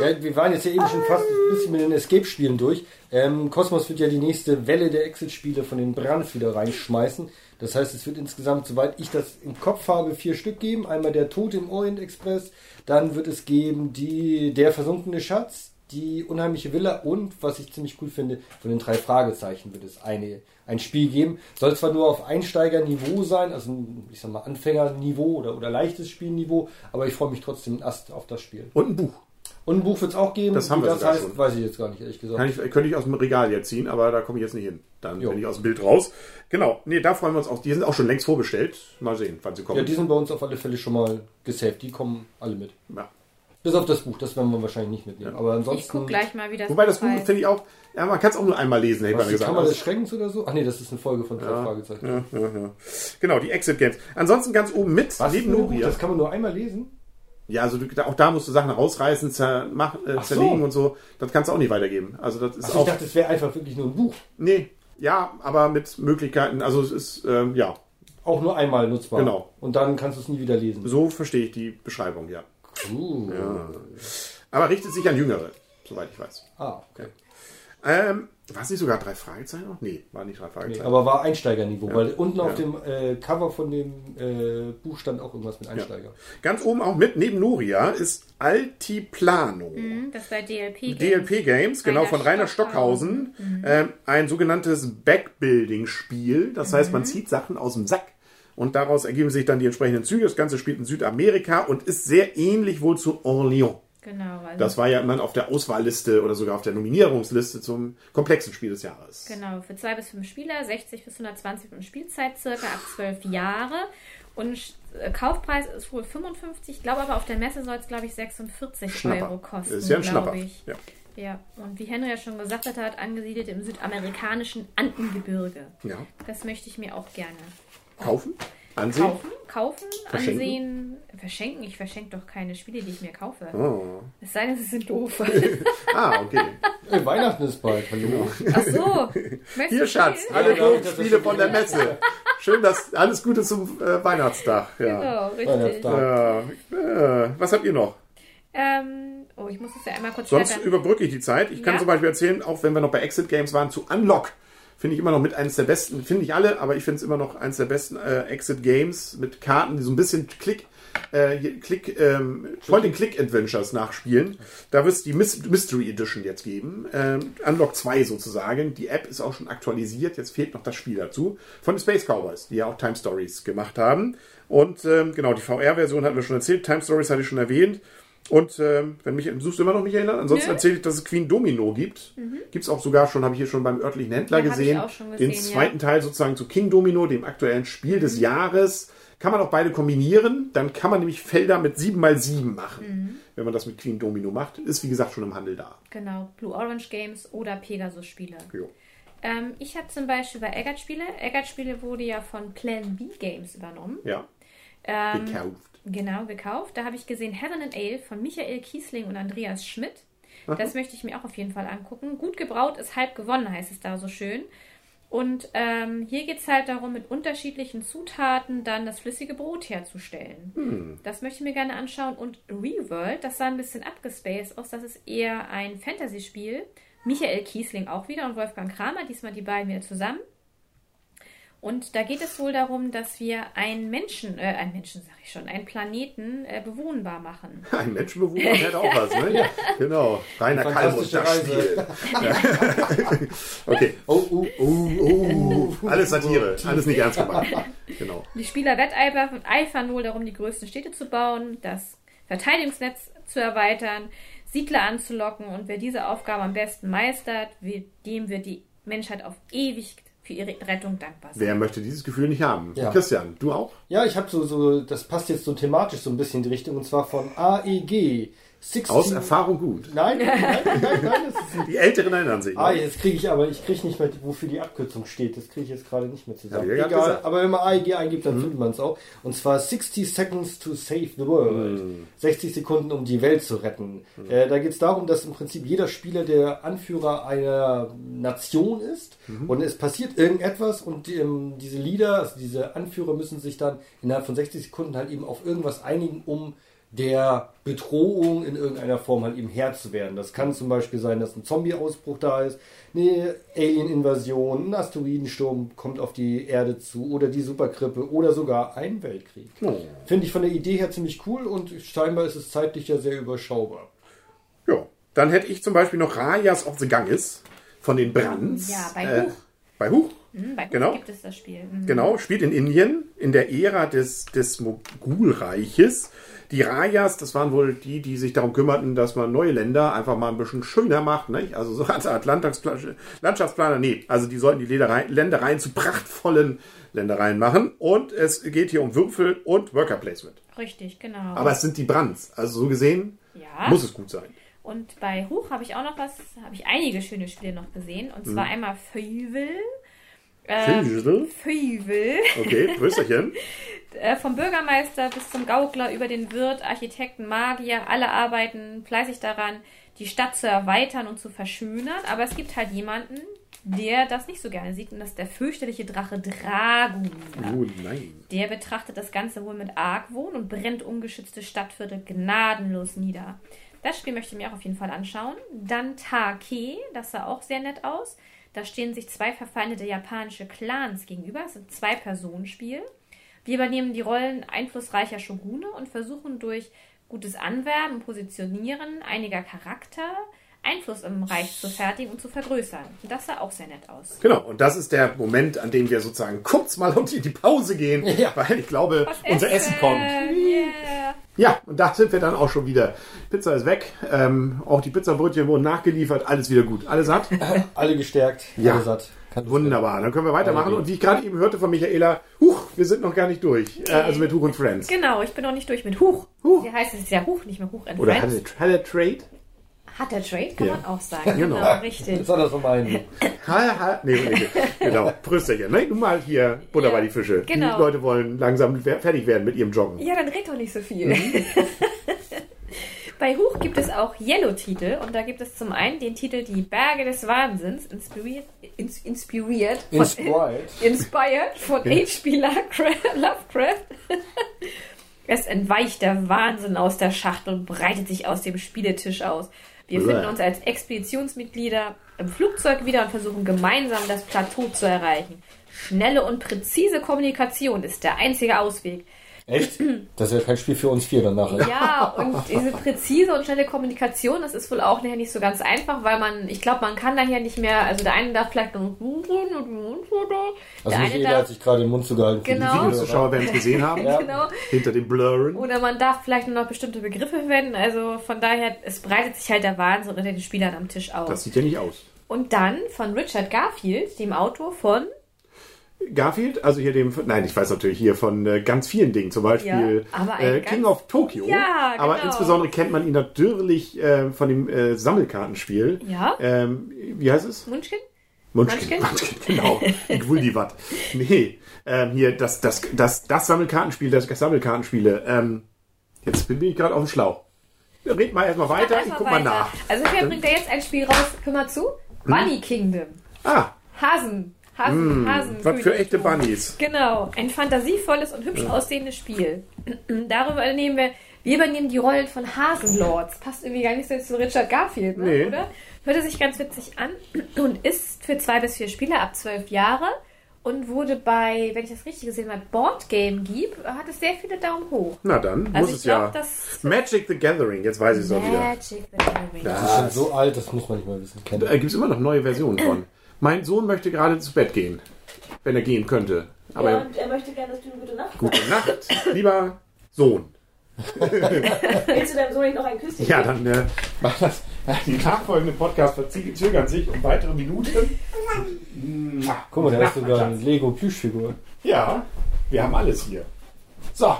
ja, wir waren jetzt ja eben schon fast ein bisschen mit den Escape-Spielen durch. Ähm, Cosmos wird ja die nächste Welle der Exit-Spiele von den Brands wieder reinschmeißen. Das heißt, es wird insgesamt, soweit ich das im Kopf habe, vier Stück geben. Einmal der Tod im Orient Express, dann wird es geben die Der versunkene Schatz, die unheimliche Villa und, was ich ziemlich cool finde, von den drei Fragezeichen wird es eine, ein Spiel geben. Soll zwar nur auf Einsteigerniveau sein, also ein, ich sag mal Anfängerniveau oder, oder leichtes Spielniveau, aber ich freue mich trotzdem Ast auf das Spiel. Und ein Buch. Und ein Buch wird es auch geben. Das haben wir das heißt, schon. weiß ich jetzt gar nicht, ehrlich gesagt. Kann ich, könnte ich aus dem Regal jetzt ziehen, aber da komme ich jetzt nicht hin. Dann Jo. bin ich aus dem Bild raus. Genau, nee, da freuen wir uns auch. Die sind auch schon längst vorbestellt. Mal sehen, wann sie kommen. ja, die sind bei uns auf alle Fälle schon mal gesaved. Die kommen alle mit. Ja. Bis auf das Buch, das werden wir wahrscheinlich nicht mitnehmen. Aber Ich ansonsten. gucke gleich mal, wie das Wobei das Buch finde ich auch, ja, man kann es auch nur einmal lesen, hätte man gesagt. Kammer des Also- Schreckens oder so? Ach nee, das ist eine Folge von drei Fragezeichen. Ja, ja, ja. Genau, die Exit Games. Ansonsten ganz oben mit, Was neben? Noria. Das kann man nur einmal lesen? Ja, also du, auch da musst du Sachen rausreißen, zer, mach, äh, Ach so. zerlegen und so. Das kannst du auch nicht weitergeben. Also das ist Ach, ich auch. dachte, das wäre einfach wirklich nur ein Buch. nee, ja, aber mit Möglichkeiten. Also es ist, ähm, ja, Auch nur einmal nutzbar. Genau. Und dann kannst du es nie wieder lesen. so verstehe ich die Beschreibung, ja. Uh. Aber richtet sich an Jüngere, soweit ich weiß. Ah, okay. Ähm, War es nicht sogar drei Fragezeichen noch? Nee, war nicht drei Nee, Fragezeichen. aber war Einsteigerniveau, Ja. weil unten auf Ja. dem äh, Cover von dem äh, Buch stand auch irgendwas mit Einsteiger. Ganz oben auch mit, neben Noria, ist Altiplano. Mhm, Das bei DLP. DLP Games, genau, Rainer von Rainer Stockhausen. Ähm, ein sogenanntes Backbuilding-Spiel. Das heißt, man zieht Sachen aus dem Sack und daraus ergeben sich dann die entsprechenden Züge. Das Ganze spielt in Südamerika und ist sehr ähnlich wohl zu Orléans. Genau, also Das war ja immer auf der Auswahlliste oder sogar auf der Nominierungsliste zum komplexen Spiel des Jahres. Genau, für zwei bis fünf Spieler, 60 bis 120 Minuten Spielzeit, circa ab zwölf Jahre. Und äh, Kaufpreis ist wohl 55, ich glaube aber auf der Messe soll es, glaube ich, 46 Schnapper. Euro kosten. Ist ja ein Schnapper. Ich. Ja. Ja, und wie Henry ja schon gesagt hat, hat angesiedelt im südamerikanischen Andengebirge. ja. Das möchte ich mir auch gerne Kaufen? Ansehen? kaufen. Kaufen, Verschenken? ansehen, verschenken. Ich verschenke doch keine Spiele, die ich mir kaufe. Oh. Es sei denn, sie sind doof. Ah, okay. Ey, Weihnachten ist bald, hallo. Ach so. Hier, Schatz, spielen? alle das Spiele von der? Messe. Schön, dass alles Gute zum äh, Weihnachtstag. Ja. Genau, richtig. Weihnachtstag. Äh, äh, was habt ihr noch? Ähm, oh, ich muss das ja einmal kurz Sonst überbrücke ich die Zeit. Ich kann Ja. zum Beispiel erzählen, auch wenn wir noch bei Exit Games waren, zu Unlock. Finde ich immer noch mit eines der besten, finde ich alle, aber ich finde es immer noch eines der besten äh, Exit Games mit Karten, die so ein bisschen Klick, äh, Klick, ähm, Point-and-Click-Adventures nachspielen. Da wird es die Mys- Mystery Edition jetzt geben. Ähm, Unlock 2 sozusagen. Die App ist auch schon aktualisiert. Jetzt fehlt noch das Spiel dazu. Von Space Cowboys, die ja auch Time Stories gemacht haben. Und ähm, genau, die VR-Version hatten wir schon erzählt. Time Stories hatte ich schon erwähnt. Und ähm, wenn mich, suchst du immer noch Michaela? Ansonsten Nö. erzähle ich, dass es Queen Domino gibt. Gibt es auch sogar schon, habe ich hier schon beim örtlichen Händler Ja, gesehen. auch schon Den gesehen, zweiten Teil sozusagen zu King Domino, dem aktuellen Spiel des Mhm. Jahres. Kann man auch beide kombinieren. Dann kann man nämlich Felder mit 7x7 machen. Mhm. Wenn man das mit Queen Domino macht. Ist wie gesagt schon im Handel da. Genau, Blue Orange Games oder Pegasus-Spiele. Jo. Ähm, ich habe zum Beispiel bei Eggert-Spiele. Eggert-Spiele wurde ja von Plan B Games übernommen. Ja, Ähm, gekauft. Genau, gekauft. Da habe ich gesehen Heaven and Ale von Michael Kiesling und Andreas Schmidt. Das möchte ich mir auch auf jeden Fall angucken. Gut gebraut ist halb gewonnen, heißt es da so schön. Und ähm, hier geht es halt darum, mit unterschiedlichen Zutaten dann das flüssige Brot herzustellen. Das möchte ich mir gerne anschauen. Und Reworld, das sah ein bisschen abgespaced aus. Das ist eher ein Fantasy-Spiel. Michael Kiesling auch wieder und Wolfgang Kramer, diesmal die beiden wieder zusammen. Und da geht es wohl darum, dass wir einen Menschen, äh, einen Menschen sag ich schon, einen Planeten äh, bewohnbar machen. Ein Menschenbewohner hätte auch was, ne? ja. Genau. Rainer Kalmus, das. Spiel. Okay. Oh, oh, oh, oh. Alles Satire. Alles nicht ernst gemeint. Genau. Die Spieler wetteifern und eifern wohl darum, die größten Städte zu bauen, das Verteidigungsnetz zu erweitern, Siedler anzulocken und wer diese Aufgabe am besten meistert, wird, dem wird die Menschheit auf ewig für ihre Rettung dankbar sein. Wer möchte dieses Gefühl nicht haben? Ja. Christian, du auch? Ja, ich habe so, so, das passt jetzt so thematisch so ein bisschen in die Richtung, und zwar von AEG. 16 Aus Erfahrung gut. Nein, nein, nein, nein, ein Die Älteren erinnern sich. Ah, ne? jetzt kriege ich aber, ich kriege nicht mehr, wofür die Abkürzung steht. Das kriege ich jetzt gerade nicht mehr zusammen. Ja Egal, gesagt. aber wenn man AEG eingibt, dann findet man es auch. Und zwar 60 Seconds to Save the World. 60 Sekunden, um die Welt zu retten. Äh, da geht es darum, dass im Prinzip jeder Spieler der Anführer einer Nation ist. Und es passiert irgendetwas und ähm, diese Leader, also diese Anführer müssen sich dann innerhalb von 60 Sekunden halt eben auf irgendwas einigen, um der Bedrohung in irgendeiner Form halt eben Herr zu werden. Das kann zum Beispiel sein, dass ein Zombie-Ausbruch da ist, eine Alien-Invasion, ein Asteroidensturm kommt auf die Erde zu oder die Supergrippe oder sogar ein Weltkrieg. Oh. Finde ich von der Idee her ziemlich cool und scheinbar ist es zeitlich ja sehr überschaubar. Ja. Dann hätte ich zum Beispiel noch Rajas of the Ganges von den Brands. Ja, bei Äh, Huch. bei Huch. Hm, bei Huch genau. gibt es das Spiel. Hm. Genau, spielt in Indien in der Ära des, des Mogulreiches. Die Rajas, das waren wohl die, die sich darum kümmerten, dass man neue Länder einfach mal ein bisschen schöner macht. Nicht? Also so als Art Landschaftsplaner. Nee, also die sollten die Ländereien, Ländereien zu prachtvollen Ländereien machen. Und es geht hier um Würfel und Worker Placement. Richtig, genau. Aber es sind die Brands. Also so gesehen ja. muss es gut sein. Und bei Huch habe ich auch noch was, habe ich einige schöne Spiele noch gesehen. Und zwar einmal Feuvel. Fünftel. Feuvel. Okay, Größerchen. Äh, vom Bürgermeister bis zum Gaukler über den Wirt, Architekten, Magier, alle arbeiten fleißig daran, die Stadt zu erweitern und zu verschönern. Aber es gibt halt jemanden, der das nicht so gerne sieht, und das ist der fürchterliche Drache Dragomir. Oh nein. Der betrachtet das Ganze wohl mit Argwohn und brennt ungeschützte Stadtviertel gnadenlos nieder. Das Spiel möchte ich mir auch auf jeden Fall anschauen. Dann Take, das sah auch sehr nett aus. Da stehen sich zwei verfeindete japanische Clans gegenüber. Es ein Zwei-Personen-Spiel. Wir übernehmen die Rollen einflussreicher Shogune und versuchen durch gutes Anwerben Positionieren einiger Charakter Einfluss im Reich zu fertigen und zu vergrößern. Und das sah auch sehr nett aus. Genau, und das ist der Moment, an dem wir sozusagen kurz mal in die Pause gehen, Ja. weil ich glaube, Was unser Essen kommt. Yeah. Ja, und da sind wir dann auch schon wieder. Pizza ist weg, ähm, auch die Pizzabrötchen wurden nachgeliefert, alles wieder gut. Alle satt? Alle gestärkt, Ja. alle satt. Wunderbar, dann können wir weitermachen. Und wie ich gerade eben hörte von Michaela, huch, wir sind noch gar nicht durch. Äh, also mit Huch und Friends. Genau, ich bin noch nicht durch mit Huch. Huch. Wie heißt es ja Huch, nicht mehr Huch and Oder Friends. Halle Trade? Hat der Trade, kann Ja. man auch sagen. Genau. Genau, richtig. Das war das von meinen. Ha, ha, nee, nee, nee. genau. Prösterchen. Ne? Nun mal hier Butter Ja, bei die Fische. genau. Die Leute wollen langsam fertig werden mit ihrem Joggen. Ja, dann red doch nicht so viel. Mhm. Bei Huch gibt es auch Yellow-Titel und da gibt es zum einen den Titel Die Berge des Wahnsinns, inspiriert, ins, inspiriert von, Inspired. inspired von H.P. Lovecraft. Lovecraft. Es entweicht der Wahnsinn aus der Schachtel und breitet sich aus dem Spieletisch aus. Wir Bäh. finden uns als Expeditionsmitglieder im Flugzeug wieder und versuchen gemeinsam das Plateau zu erreichen. Schnelle und präzise Kommunikation ist der einzige Ausweg. Echt? Das ja kein Spiel für uns vier dann nachher. Ja, und diese präzise und schnelle Kommunikation, das ist wohl auch nachher nicht so ganz einfach, weil man, ich glaube, man kann daher nicht mehr, also der eine darf vielleicht nur Also der eine Michaela hat darf, sich gerade den Mund zugehalten. für die Genau. Die. Zuschauer werden es gesehen haben. Ja. genau, Hinter dem Blurren. oder man darf vielleicht nur noch bestimmte Begriffe verwenden, also von daher, es breitet sich halt der Wahnsinn unter den Spielern am Tisch aus. Das sieht ja nicht aus. Und dann von Richard Garfield, dem Autor von Garfield, also hier dem, nein, ich weiß natürlich hier von äh, ganz vielen Dingen, zum Beispiel Ja, aber äh, King of Tokyo. Ja, Aber genau. insbesondere kennt man ihn natürlich äh, von dem äh, Sammelkartenspiel. Ja. Ähm, wie heißt es? Munchkin? Munchkin. Munchkin? Genau. Guldivat. Nee, ähm, hier das, das, das, das Sammelkartenspiel, das Sammelkartenspiele. Ähm, jetzt bin ich gerade auf dem Schlauch. Red mal erstmal weiter, ich erst guck mal mal weiter. nach. Also hier bringt er jetzt ein Spiel raus, hör mal zu. Bunny Kingdom. Ah, Hasen. Hasen, Hasen. was für echte Bunnies. Genau, ein fantasievolles und hübsch aussehendes Spiel. Darüber nehmen wir, wir übernehmen die Rollen von Hasenlords. Passt irgendwie gar nicht so zu Richard Garfield, ne? Nee. oder? Hörte sich ganz witzig an und ist für zwei bis vier Spieler ab zwölf Jahre und wurde bei, wenn ich das richtig gesehen habe, Board Game Geek, hat es sehr viele Daumen hoch. Na dann, Also muss es ja. glaube, das Magic the Gathering, jetzt weiß ich es auch wieder. Magic the Gathering. Das ist schon so alt, das muss man nicht mal wissen. Kennen. Da gibt es immer noch neue Versionen von. Mein Sohn möchte gerade zu Bett gehen, wenn er gehen könnte. Aber ja, und er möchte gerne, dass du eine gute Nacht gute Nacht, lieber Sohn. Willst du deinem Sohn nicht noch ein Küsschen Ja, dann äh, mach das. Die nachfolgenden Podcasts verzögern sich um weitere Minuten. Na, Guck mal, da ist Nacht, sogar eine Lego-Plüschfigur. Ja, wir haben alles hier. So,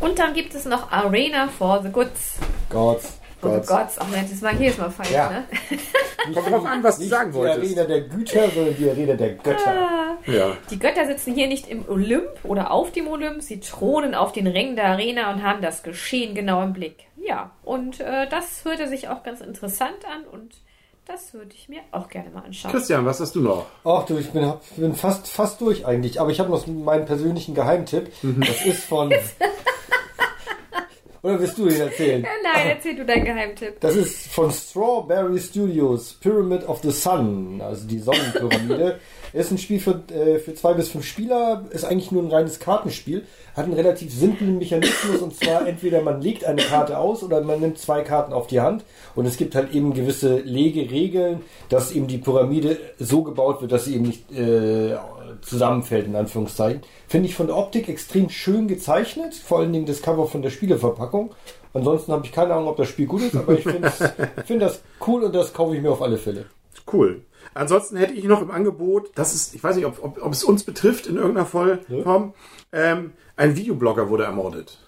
Und dann gibt es noch Arena for the Goods. Gott. For the Gods. Gods. Auch wenn das mag jedes Mal falsch, Ja. ne? kommt drauf an, was du Nicht sagen die wolltest. Arena der Güter, sondern die Arena der Götter. Ja. Die Götter sitzen hier nicht im Olymp oder auf dem Olymp, sie thronen auf den Rängen der Arena und haben das Geschehen genau im Blick. Ja, und äh, das hörte sich auch ganz interessant an und das würde ich mir auch gerne mal anschauen. Christian, was hast du noch? Ach du, ich bin, hab, bin fast, fast durch eigentlich. Aber ich habe noch meinen persönlichen Geheimtipp. Das ist von... Oder willst du ihn erzählen? Nein, erzähl du deinen Geheimtipp. Das ist von Strawberry Studios, Pyramid of the Sun, also die Sonnenpyramide. ist ein Spiel für, äh, für zwei bis fünf Spieler, ist eigentlich nur ein reines Kartenspiel, hat einen relativ simplen Mechanismus und zwar entweder man legt eine Karte aus oder man nimmt zwei Karten auf die Hand und es gibt halt eben gewisse Legeregeln, dass eben die Pyramide so gebaut wird, dass sie eben nicht äh, zusammenfällt, in Anführungszeichen. Finde ich von der Optik extrem schön gezeichnet, vor allen Dingen das Cover von der Spieleverpackung. Ansonsten habe ich keine Ahnung, ob das Spiel gut ist, aber ich finde find das cool und das kaufe ich mir auf alle Fälle. Cool. Ansonsten hätte ich noch im Angebot, das ist, ich weiß nicht, ob, ob, ob es uns betrifft in irgendeiner Form, ähm, ein Videoblogger wurde ermordet.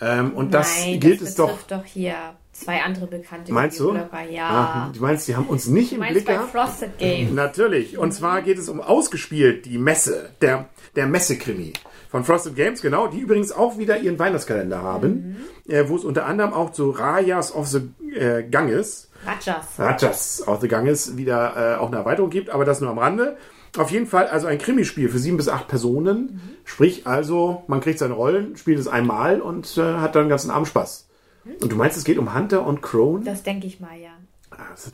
Ähm, und das Nein, gilt das es doch. doch hier zwei andere bekannte Meinst du? Ja. Ah, du meinst, die haben uns nicht du im meinst Blick bei gehabt? Frosted Games. Natürlich. Und zwar geht es um ausgespielt, die Messe, der, der Messekrimi von Frosted Games, genau, die übrigens auch wieder ihren Weihnachtskalender haben, äh, wo es unter anderem auch zu Rajas of the äh, Ganges, Rajas. Rajas of the Ganges wieder äh, auch eine Erweiterung gibt, aber das nur am Rande. Auf jeden Fall also ein Krimispiel für sieben bis acht Personen. Sprich also, man kriegt seine Rollen, spielt es einmal und äh, hat dann den ganzen Abend Spaß. Und du meinst, es geht um Hunter und Crone? Das denke ich mal, ja.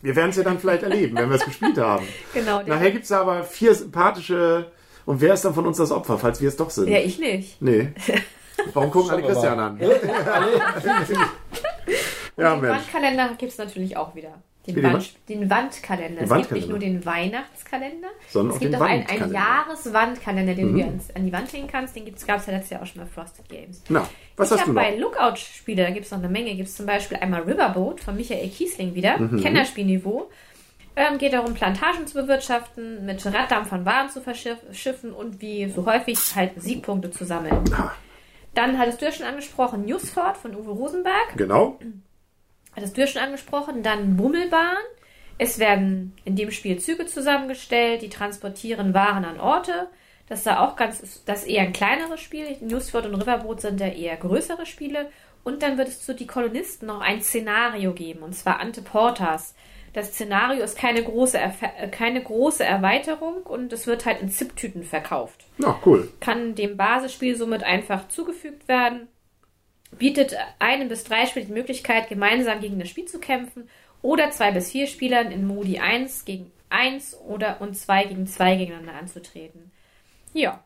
Wir werden es ja dann vielleicht erleben, wenn wir es gespielt haben. Genau. Nachher gibt es aber vier sympathische. Und wer ist dann von uns das Opfer, falls wir es doch sind? Ja, ich nicht. Nee. Warum gucken alle Christian an? Und Ja, den Mensch. Wandkalender gibt es natürlich auch wieder. Den, den Wand, den Wandkalender. Den es gibt nicht nur den Weihnachtskalender, Sondern es auch gibt auch einen, einen Wandkalender. Jahreswandkalender, den Mhm. du ans- an die Wand hängen kannst. Den gab es ja letztes Jahr auch schon bei Frosted Games. Na, was ich hast habe du noch? bei Lookout-Spiele, da gibt es noch eine Menge, gibt es zum Beispiel einmal Riverboat von Michael Kiesling wieder, Mhm. Kennerspielniveau. Ähm, geht darum, Plantagen zu bewirtschaften, mit Raddampfern Waren zu verschiffen und wie so häufig halt Siegpunkte zu sammeln. Ah, Dann hattest du ja schon angesprochen, Newsford von Uwe Rosenberg. genau. Hattest du ja schon angesprochen. Dann Bummelbahn. Es werden in dem Spiel Züge zusammengestellt, die transportieren Waren an Orte. Das ist da auch ganz, das ist eher ein kleineres Spiel. Newsford und Riverboat sind da eher größere Spiele. Und dann wird es zu Die Kolonisten noch ein Szenario geben, und zwar Ante Portas. Das Szenario ist keine große, Erfe- äh, keine große Erweiterung und es wird halt in Zip-Tüten verkauft Na, cool. kann dem Basisspiel somit einfach zugefügt werden, bietet einem bis drei Spieler die Möglichkeit, gemeinsam gegen das Spiel zu kämpfen oder zwei bis vier Spielern in Modi 1 gegen 1 oder und 2 gegen 2 gegeneinander anzutreten. Ja,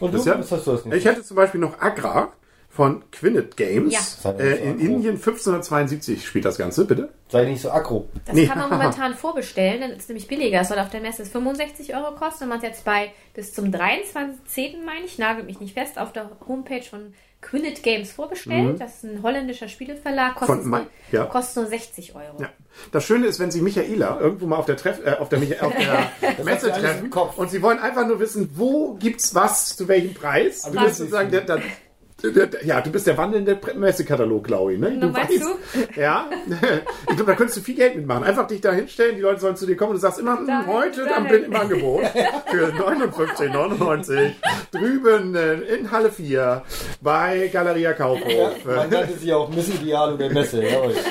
Und du, Das ist ja- hast du das nicht? Ich hätte zum Beispiel noch Agra von Quinnet Games. Ja. Äh, in Indien 1572 spielt das Ganze, bitte. Sei nicht so aggro. das Nee. kann man momentan vorbestellen, dann ist es nämlich billiger. Es soll auf der Messe 65 Euro kosten und man hat jetzt bei bis zum 23.10. meine ich, nagelt mich nicht fest, auf der Homepage von Quinnet Games vorbestellt. Das ist ein holländischer Spieleverlag, kostet, Mhm. Von nur, ja. kostet nur 60 Euro. Ja. Das Schöne ist, wenn Sie Michaela irgendwo mal auf der, Treff, äh, auf der, Micha auf der Messe treffen und Sie wollen einfach nur wissen, wo gibt's was, zu welchem Preis. Du der, der, der, der, ja, du bist der wandelnde Messekatalog, glaube ich. Ne? Na, meinst Ja, ich glaube, da könntest du viel Geld mitmachen. Einfach dich da hinstellen, die Leute sollen zu dir kommen und du sagst immer, hm, Da- heute da am hin. im Angebot für 59,99 drüben äh, in Halle 4 bei Galeria Kaufhof. Man nannte sie auch Miss Idealo der Messe.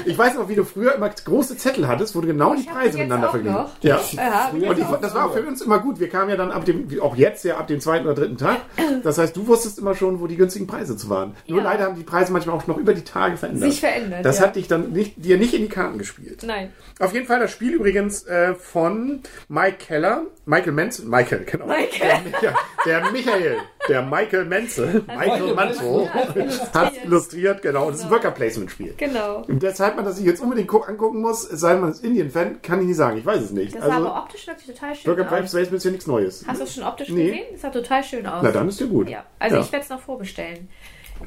Ich weiß noch, wie du früher immer große Zettel hattest, wo du genau die Ich Preise miteinander verglichen noch. Ja. Ja, Und ich, das war auch für uns immer gut. Wir kamen ja dann ab dem, wie auch jetzt ja ab dem zweiten oder dritten Tag. Das heißt, du wusstest immer schon, wo die günstigen Preise zu waren. Nur Ja. leider haben die Preise manchmal auch noch über die Tage verändert. Sich verändert, Das ja. hat dich dann nicht, dir nicht in die Karten gespielt. Nein. Auf jeden Fall das Spiel übrigens äh, von Mike Keller, Michael Menzel, Michael, genau. Michael. Der, der Michael, der Michael Menzel, Michael Manzo, hat illustriert, genau. Und es ist ein Worker Placement Spiel. Genau. Und Deshalb man das sich jetzt unbedingt gu- angucken muss, sei man als Indien-Fan, kann ich nicht sagen. Ich weiß es nicht. Das sah also, aber optisch wirklich total schön Worker aus. Placement ist ja nichts Neues. Hast du es schon optisch Nee. gesehen? Das sah total schön aus. Na, dann ist ja gut. Ja, also Ja. ich werde es noch vorbestellen.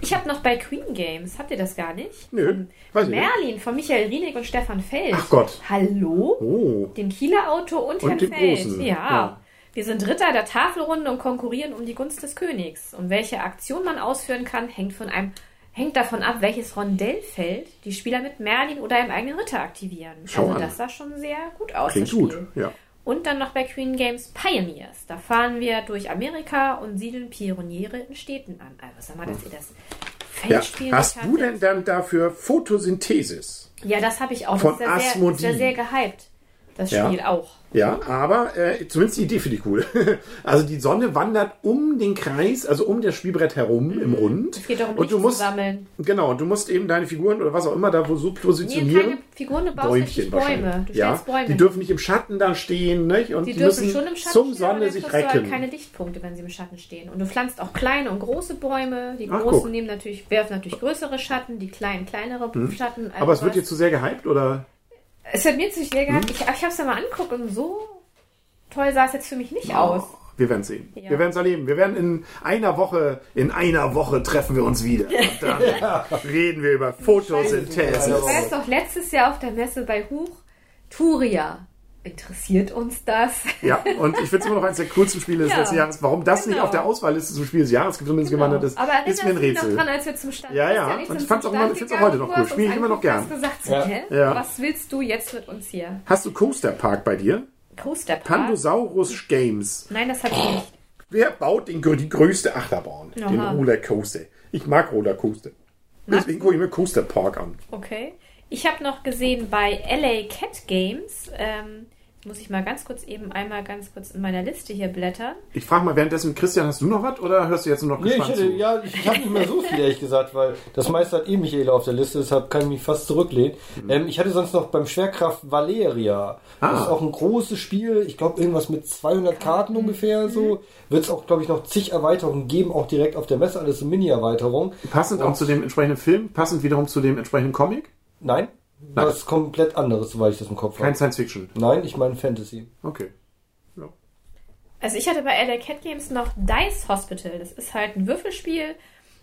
Ich habe noch bei Queen Games, habt ihr das gar nicht? Nö, weiß ich nicht. Merlin von Michael Rienig und Stefan Feld. Ach Gott. Hallo? Oh, Den Kieler Autor und, Und Herrn Feld. Großen, Ja. ja. Wir sind Ritter der Tafelrunde und konkurrieren um die Gunst des Königs. Und welche Aktion man ausführen kann, hängt von einem hängt davon ab, welches Rondellfeld die Spieler mit Merlin oder einem eigenen Ritter aktivieren. Schau also an. das sah schon sehr gut aus. klingt gut. Ja. Und dann noch bei Queen Games Pioneers. Da fahren wir durch Amerika und siedeln Pioniere in Städten an. Also sag mal, dass ihr das ja. Feldspiel Hast nicht du denn dann dafür Photosynthesis? Ja, das habe ich auch. Von das ist ja sehr, Asmodee? sehr, sehr gehypt. Das Ja. Spiel auch. Ja, aber äh, zumindest die Idee finde ich cool. Also die Sonne wandert um den Kreis, also um das Spielbrett herum im Rund. Es geht darum, und du musst zu sammeln. genau, und du musst eben deine Figuren oder was auch immer da wo so Nee, positionieren. keine Figuren, du baust wahrscheinlich. Bäume. Du ja, Bäume. die dürfen nicht im Schatten da stehen, nicht? Und Die die, dürfen müssen schon im Schatten zum stehen, Sonne sich halt recken. keine Lichtpunkte, wenn sie im Schatten stehen. Und du pflanzt auch kleine und große Bäume. Die Ach, großen guck. nehmen natürlich, werfen natürlich größere Schatten, die kleinen kleinere Schatten. Also Hm. aber es wird jetzt zu sehr gehypt oder? Es hat mir zu sehr gehabt. Hm? Ich, ich habe es ja mal angeguckt und so toll sah es jetzt für mich nicht aus. Wir werden sehen. Ja. Wir werden es erleben. Wir werden in einer Woche, in einer Woche treffen wir uns wieder. Und dann reden wir über Photosynthese. Ich weiß doch, letztes Jahr auf der Messe bei Huch, Turia. Interessiert uns das? Ja, und ich finde es immer noch eines der coolsten Spiele des Ja, letzten Jahres. Warum das nicht genau. auf der Auswahlliste zum Spiel des Jahres zumindest gewandert ist, Aber ist mir ein Rätsel. noch dran, als wir zum Stand Ja, ja. Und ich fand's zum auch immer- Stand ich find's auch heute noch cool. du Spiel ich immer noch gern. gesagt, Ja. hä? Ja. Was willst du jetzt mit uns hier? Hast du Coaster Park bei dir? Coaster Park? Pandosaurus Games. Nein, das hat ich nicht. Wer baut den, die größte Achterbahn? Den Aha. Rollercoaster. Ich mag Rollercoaster. Deswegen gucke ich mir Coaster Park an. Okay. Ich habe noch gesehen bei LA Cat Games ähm, Muss ich mal ganz kurz eben einmal ganz kurz in meiner Liste hier blättern. Ich frage mal währenddessen, Christian, hast du noch was oder hörst du jetzt nur noch Nee, ich, gespannt hätte, zu? ja, ich habe nicht mehr so viel, ehrlich gesagt, weil das meiste hat eh Michaela auf der Liste, deshalb kann ich mich fast zurücklehnen. Ähm, ich hatte sonst noch beim Schwerkraft Valeria. Ah. Das ist auch ein großes Spiel, ich glaube irgendwas mit 200 Karten ungefähr so. Wird es auch, glaube ich, noch zig Erweiterungen geben, auch direkt auf der Messe, alles so Mini-Erweiterungen. Passend auch zu dem entsprechenden Film, passend wiederum zu dem entsprechenden Comic? Nein, Nein. was komplett anderes, soweit ich das im Kopf Kein habe. Science Fiction. Nein, ich meine Fantasy. Okay. Ja. Also ich hatte bei LA Cat Games noch Dice Hospital. Das ist halt ein Würfelspiel.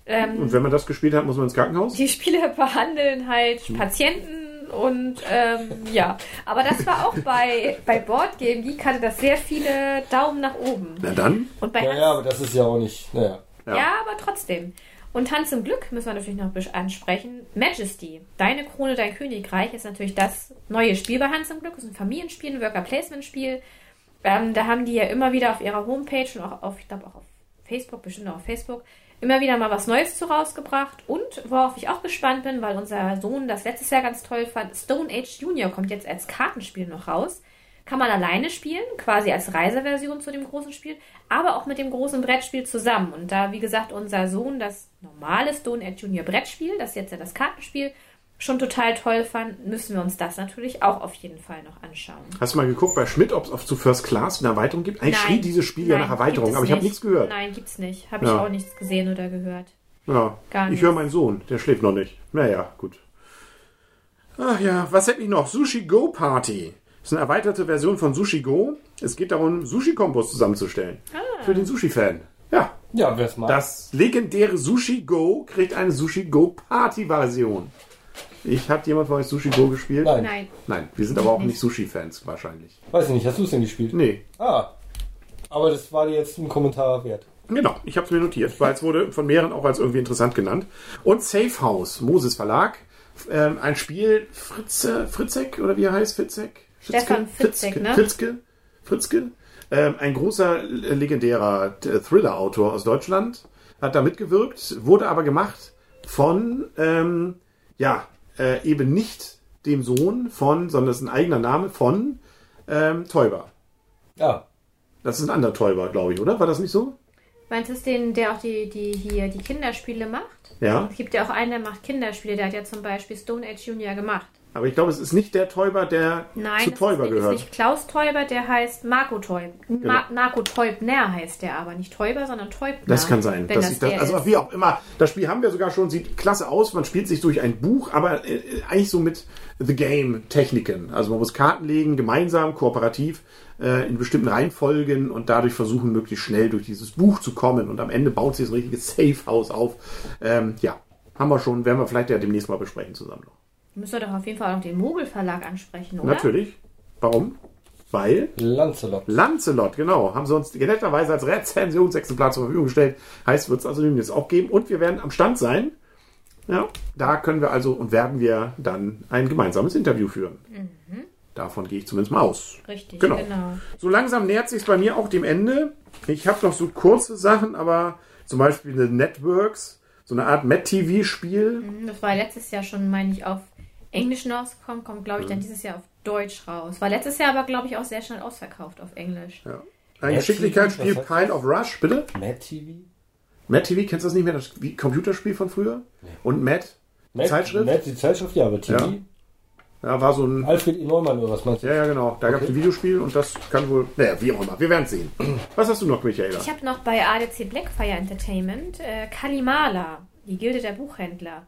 Ähm, Und wenn man das gespielt hat, muss man ins Krankenhaus? die Spieler behandeln halt Patienten und ähm, ja. Aber das war auch bei, bei Board Game Geek hatte das sehr viele Daumen nach oben. Na dann. Und bei Ja, Hans ja, aber das ist ja auch nicht, naja. Ja. Ja. aber trotzdem. Und Hans im Glück müssen wir natürlich noch ansprechen. Majesty, Deine Krone, dein Königreich ist natürlich das neue Spiel bei Hans im Glück. Das ist ein Familienspiel, ein Worker-Placement-Spiel. Ähm, da haben die ja immer wieder auf ihrer Homepage und auch auf, ich glaube auch auf Facebook, bestimmt auch auf Facebook, immer wieder mal was Neues zu rausgebracht. Und worauf ich auch gespannt bin, weil unser Sohn das letztes Jahr ganz toll fand, Stone Age Junior kommt jetzt als Kartenspiel noch raus. Kann man alleine spielen, quasi als Reiseversion zu dem großen Spiel, aber auch mit dem großen Brettspiel zusammen. Und da, wie gesagt, unser Sohn das normale Stone Age Junior Brettspiel, das jetzt ja das Kartenspiel, schon total toll fand, müssen wir uns das natürlich auch auf jeden Fall noch anschauen. Hast du mal geguckt bei Schmidt, ob es auf zu First Class eine Erweiterung gibt? Eigentlich schrie dieses Spiel ja nach Erweiterung, aber ich habe nicht. nichts gehört. Nein, gibt's nicht. Habe ich Ja. auch nichts gesehen oder gehört. Ja, Gar ich höre meinen Sohn, der schläft noch nicht. Naja, gut. Ach ja, was hätte ich noch? Sushi Go Party. Das ist eine erweiterte Version von Sushi Go. Es geht darum, Sushi-Kombos zusammenzustellen. Ah. Für den Sushi-Fan. Ja, Ja, wer es mag. das legendäre Sushi Go kriegt eine Sushi Go Party-Version. Ich habe jemand von euch Sushi Go gespielt? Nein. Nein. Nein, wir sind aber auch nicht Sushi-Fans wahrscheinlich. Weiß ich nicht, hast du es denn gespielt? Nee, Ah. Aber das war dir jetzt ein Kommentar wert. Genau, ich habe es mir notiert, weil es wurde von mehreren auch als irgendwie interessant genannt. Und Safe House, Moses Verlag, ähm, ein Spiel, Fritze, Fritzek oder wie er heißt, Fitzek? Stefan Fitzek, Fritzke, ne? Fritzke, Fritzke, ähm, ein großer äh, legendärer äh, Thriller-Autor aus Deutschland, hat da mitgewirkt, wurde aber gemacht von, ähm, ja, äh, eben nicht dem Sohn von, sondern es ist ein eigener Name von ähm, Teuber. Ja. Das ist ein anderer Teuber, glaube ich, oder? War das nicht so? Meinst du es den, der auch die, die hier die Kinderspiele macht? Ja. Es gibt ja auch einen, der macht Kinderspiele. Der hat ja zum Beispiel Stone Age Junior gemacht. Aber ich glaube, es ist nicht der Täuber, der Nein, zu das Täuber ist, gehört. ist nicht Klaus Täuber, der heißt Marco Täuber. Ma Marco Teubner heißt der aber. Nicht Täuber, sondern Teubner. Das kann sein. Das das, der also wie auch immer. Das Spiel haben wir sogar schon, sieht klasse aus. Man spielt sich durch ein Buch, aber äh, eigentlich so mit The Game Techniken. Also man muss Karten legen, gemeinsam, kooperativ, äh, in bestimmten Reihenfolgen und dadurch versuchen, möglichst schnell durch dieses Buch zu kommen. Und am Ende baut sich so ein richtiges Safe House auf. Ähm, ja, haben wir schon, werden wir vielleicht ja demnächst mal besprechen zusammen noch. Müsst ihr doch auf jeden Fall auch noch den Mogel Verlag ansprechen, oder? Natürlich. Warum? Weil Lancelot. Lancelot, genau. Haben sie uns netterweise als Rezensionsexemplar zur Verfügung gestellt. Heißt, wird es also demnächst auch geben. Und wir werden am Stand sein. Ja, da können wir also und werden wir dann ein gemeinsames Interview führen. Davon gehe ich zumindest mal aus. Richtig, Genau. genau. So langsam nähert sich bei mir auch dem Ende. Ich habe noch so kurze Sachen, aber zum Beispiel eine Networks, so eine Art Met-TV-Spiel. Das war letztes Jahr schon, meine ich, auf Englisch rausgekommen. Kommt, glaube ich, dann dieses Jahr auf Deutsch raus. War letztes Jahr aber, glaube ich, auch sehr schnell ausverkauft auf Englisch. Ja. Ein Geschicklichkeitsspiel, Pile of Rush, bitte? Mad TV? Met-TV, kennst du das nicht mehr? Das wie- Computerspiel von früher? Und Matt? Mad, Zeitschrift? Mad, die Zeitschrift, ja, aber TV. Ja. Ja, war so ein. Alfred E. Neumann oder was meinst du? Ja, ja, genau. Da gab es ein Videospiel und das kann wohl. Naja, wie auch immer. Wir werden sehen. Was hast du noch, Michaela? Ich habe noch bei ADC Blackfire Entertainment äh, Kalimala, die Gilde der Buchhändler,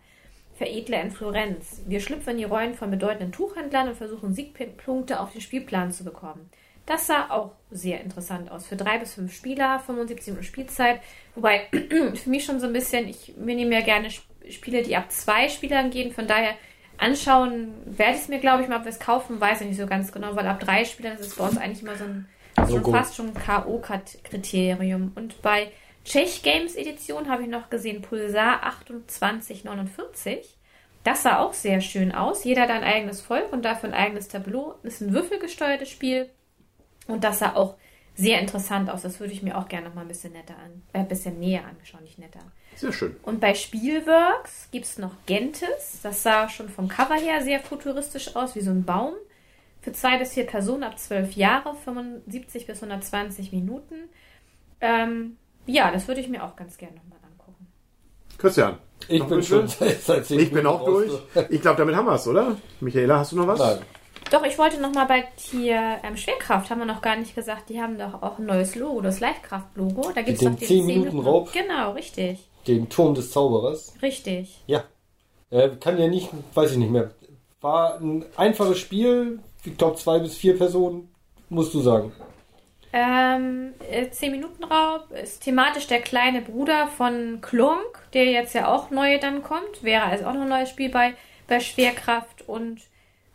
Veredler in Florenz. Wir schlüpfen in die Rollen von bedeutenden Tuchhändlern und versuchen Siegpunkte auf den Spielplan zu bekommen. Das sah auch sehr interessant aus. Für drei bis fünf Spieler, 75 Minuten Spielzeit. Wobei für mich schon so ein bisschen, ich mir nehme ja gerne Sp- Spiele, die ab zwei Spielern gehen. Von daher anschauen werde ich es mir, glaube ich, mal, ob wir es kaufen, weiß ich nicht so ganz genau, weil ab drei Spielern ist es bei uns eigentlich immer so ein So fast schon ein K.O.-Kriterium. Und bei Czech Games Edition habe ich noch gesehen Pulsar 2849. Das sah auch sehr schön aus. Jeder hat ein eigenes Volk und dafür ein eigenes Tableau. Ist ein würfelgesteuertes Spiel. Und das sah auch sehr interessant aus. Das würde ich mir auch gerne noch mal ein bisschen netter an, äh, ein bisschen näher anschauen, nicht netter. Sehr schön. Und bei Spielworks gibt es noch Gentes. Das sah schon vom Cover her sehr futuristisch aus, wie so ein Baum. für zwei bis vier Personen ab 12 Jahre, 75 bis 120 Minuten. Ähm, ja, das würde ich mir auch ganz gerne nochmal angucken. Christian. Ich bin schon seit seit zehn Ich bin auch durch. Ich glaube, damit haben wir es, oder? Michaela, hast du noch was? Nein. Doch, ich wollte nochmal bei hier ähm, Schwerkraft, haben wir noch gar nicht gesagt, die haben doch auch ein neues Logo, das Leichtkraft-Logo. Da gibt es doch den 10 10 Minuten Raub? Genau, richtig. Den Turm des Zauberers. Richtig. Ja. Äh, kann ja nicht, weiß ich nicht mehr. War ein einfaches Spiel. Ich glaube, zwei bis vier Personen, musst du sagen. Ähm, äh, 10 Minuten Raub ist thematisch der kleine Bruder von Klonk, der jetzt ja auch neu dann kommt. Wäre also auch noch ein neues Spiel bei, bei Schwerkraft und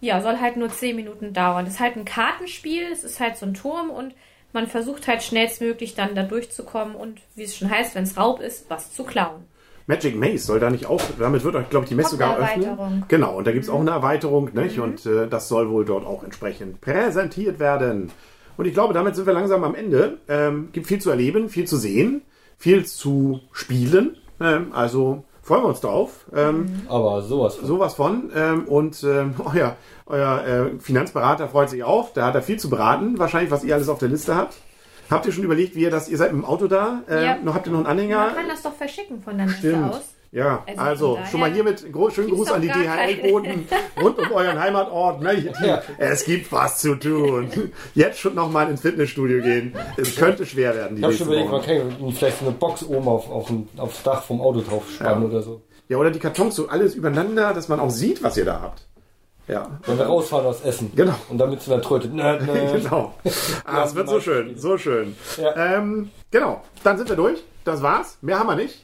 ja, soll halt nur 10 Minuten dauern. Das ist halt ein Kartenspiel, es ist halt so ein Turm und man versucht halt schnellstmöglich dann da durchzukommen und wie es schon heißt, wenn es Raub ist, was zu klauen. Magic Maze soll da nicht auch, damit wird, glaube ich, die Messe sogar öffnen. Mhm. Genau, und da gibt es auch eine Erweiterung, nicht? Und äh, das soll wohl dort auch entsprechend präsentiert werden. Und ich glaube, damit sind wir langsam am Ende. Ähm, gibt viel zu erleben, viel zu sehen, viel zu spielen. Ähm, also freuen wir uns drauf. Ähm, Aber sowas. von. Sowas von. Ähm, und ähm, euer, euer äh, Finanzberater freut sich auch. Da hat er viel zu beraten. Wahrscheinlich, was ihr alles auf der Liste habt. Habt ihr schon überlegt, wie ihr das, ihr seid mit dem Auto da? Äh, Ja. noch, habt ihr noch einen Anhänger? Man kann das doch verschicken von der Stimmt. aus. Ja, Also also, schon mal hiermit gro schönen Gruß an die DHL-Boten rund um euren Heimatort. Ne? Ja. Es gibt was zu tun. Jetzt schon noch mal ins Fitnessstudio gehen. Es könnte schwer werden. Die Ich habe schon überlegt, man kann vielleicht so eine Box oben auf, auf ein, aufs Dach vom Auto drauf spannen Ja. oder so. Ja, oder die Kartons so alles übereinander, dass man auch sieht, was ihr da habt. Ja, Wenn wir rausfahren aus Essen. Genau. Und damit sie dann trötet. Nö, nö. genau. Ah, es wird so schön, so schön. Ja. Ähm, genau, dann sind wir durch. Das war's. Mehr haben wir nicht.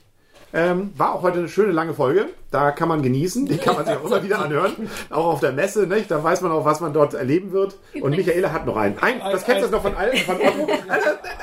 Ähm, war auch heute eine schöne lange Folge. Da kann man genießen. Die kann man sich auch immer wieder anhören. Auch auf der Messe, nicht? Da weiß man auch, was man dort erleben wird. Und Michaela hat noch einen. Ein, das kennst du noch von allen, von Otto.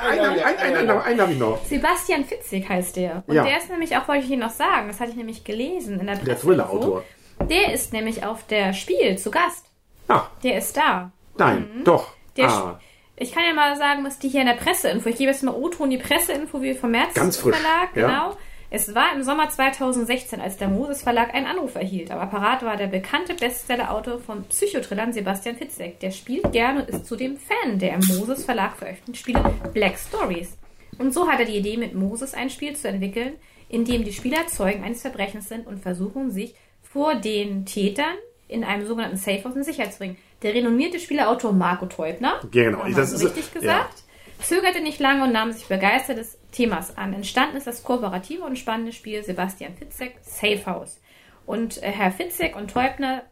Einen, habe ich noch. Sebastian Fitzig heißt der. Und Ja. der ist nämlich auch, wollte ich Ihnen noch sagen, das hatte ich nämlich gelesen in der Der Presse. Thriller-Autor. Der ist nämlich auf der Spiel zu Gast. Ah, Der ist da. nein, doch. Der ah, Ich kann ja mal sagen, was die hier in der Presseinfo. Ich gebe jetzt mal O-Ton die Presseinfo wie vom März Ganz frisch, Verlag. ja. Es war im Sommer 2016, als der Moses Verlag einen Anruf erhielt. Am Apparat war der bekannte Bestseller-Autor von Psychotrillern Sebastian Fitzek. Der spielt gerne und ist zudem Fan der im Moses Verlag veröffentlichten Spiele Black Stories. Und so hat er die Idee, mit Moses ein Spiel zu entwickeln, in dem die Spieler Zeugen eines Verbrechens sind und versuchen, sich vor den Tätern in einem sogenannten Safehouse in Sicherheit zu bringen. Der renommierte Spielerautor Marco Teubner, Genau, das ist- richtig ja. gesagt, zögerte nicht lange und nahm sich begeistert des Themas an. Entstanden ist das kooperative und spannende Spiel Sebastian Fitzek Safehouse. Und äh, Herr Fitzek und Teubner,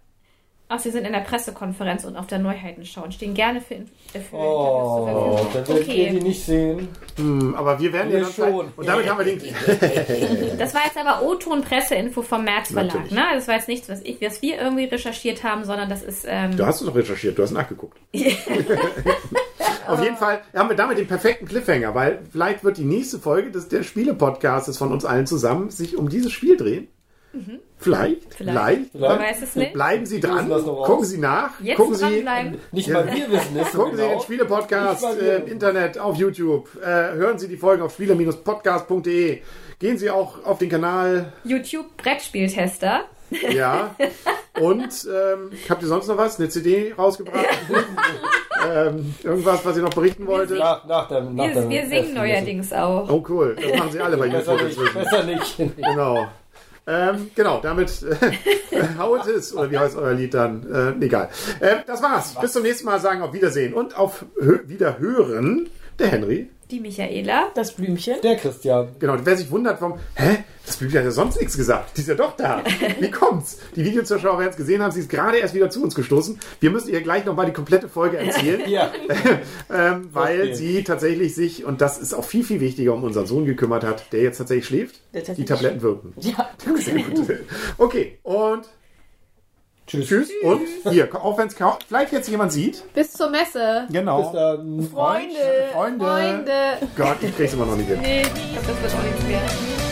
ach, sie sind in der Pressekonferenz und auf der Neuheitenschau und stehen gerne für, für Interviews zur Oh, Verfügung. dann werdet ihr die Okay, nicht sehen. hm, aber wir werden Wir ja dann schon. Und damit haben wir den. das war jetzt aber O-Ton Presseinfo vom März Verlag. Natürlich. Ne? Das war jetzt nichts, was, ich, was wir irgendwie recherchiert haben, sondern das ist... Ähm, Du hast es doch recherchiert, du hast nachgeguckt. Auf jeden Fall haben wir damit den perfekten Cliffhanger, weil vielleicht wird die nächste Folge des, der Spiele-Podcasts von uns allen zusammen sich um dieses Spiel drehen. Vielleicht, vielleicht, Mhm. Man weiß es nicht. Bleiben Sie dran, gucken Sie nach, Jetzt gucken Sie, dranbleiben. Nicht mal wir wissen es so gucken Sie genau. den Spiele-Podcast äh, im Internet, auf YouTube, äh, hören Sie die Folgen auf spiele-podcast.de, gehen Sie auch auf den Kanal YouTube Brettspieltester. Ja. Und ähm, habt ihr sonst noch was? Eine CD rausgebracht? ähm, irgendwas, was ihr noch berichten wolltet? Nach, nach der, nach Wir, der wir singen neuerdings auch. Oh cool, das machen sie alle bei Besser YouTube nicht, inzwischen. besser nicht. Genau. Ähm, genau, damit äh, it is, oder wie heißt euer Lied dann? Äh, egal. Ähm, das war's. Bis zum nächsten Mal sagen auf Wiedersehen und auf Hö Wiederhören der Henry. Die Michaela. Das Blümchen. Der Christian. Genau, wer sich wundert, warum, hä? Das Blümchen hat ja sonst nichts gesagt. Die ist ja doch da. Wie kommt's? Die Videozuschauer werden es gesehen haben, sie ist gerade erst wieder zu uns gestoßen. Wir müssen ihr gleich nochmal die komplette Folge erzählen. Ja. ähm, weil Okay. sie tatsächlich sich, und das ist auch viel, viel wichtiger, um unseren Sohn gekümmert hat, der jetzt tatsächlich schläft. Der Die tatsächlich Tabletten wirken. Ja. Sehr gut. Okay, und Tschüss. tschüss. Und hier, auch wenn es vielleicht jetzt jemand sieht. Bis zur Messe. Genau. Bis dann. Freunde. Freunde. Freunde. Gott, ich krieg's immer noch nicht hin. Nee, ich glaube, das wird auch nichts mehr.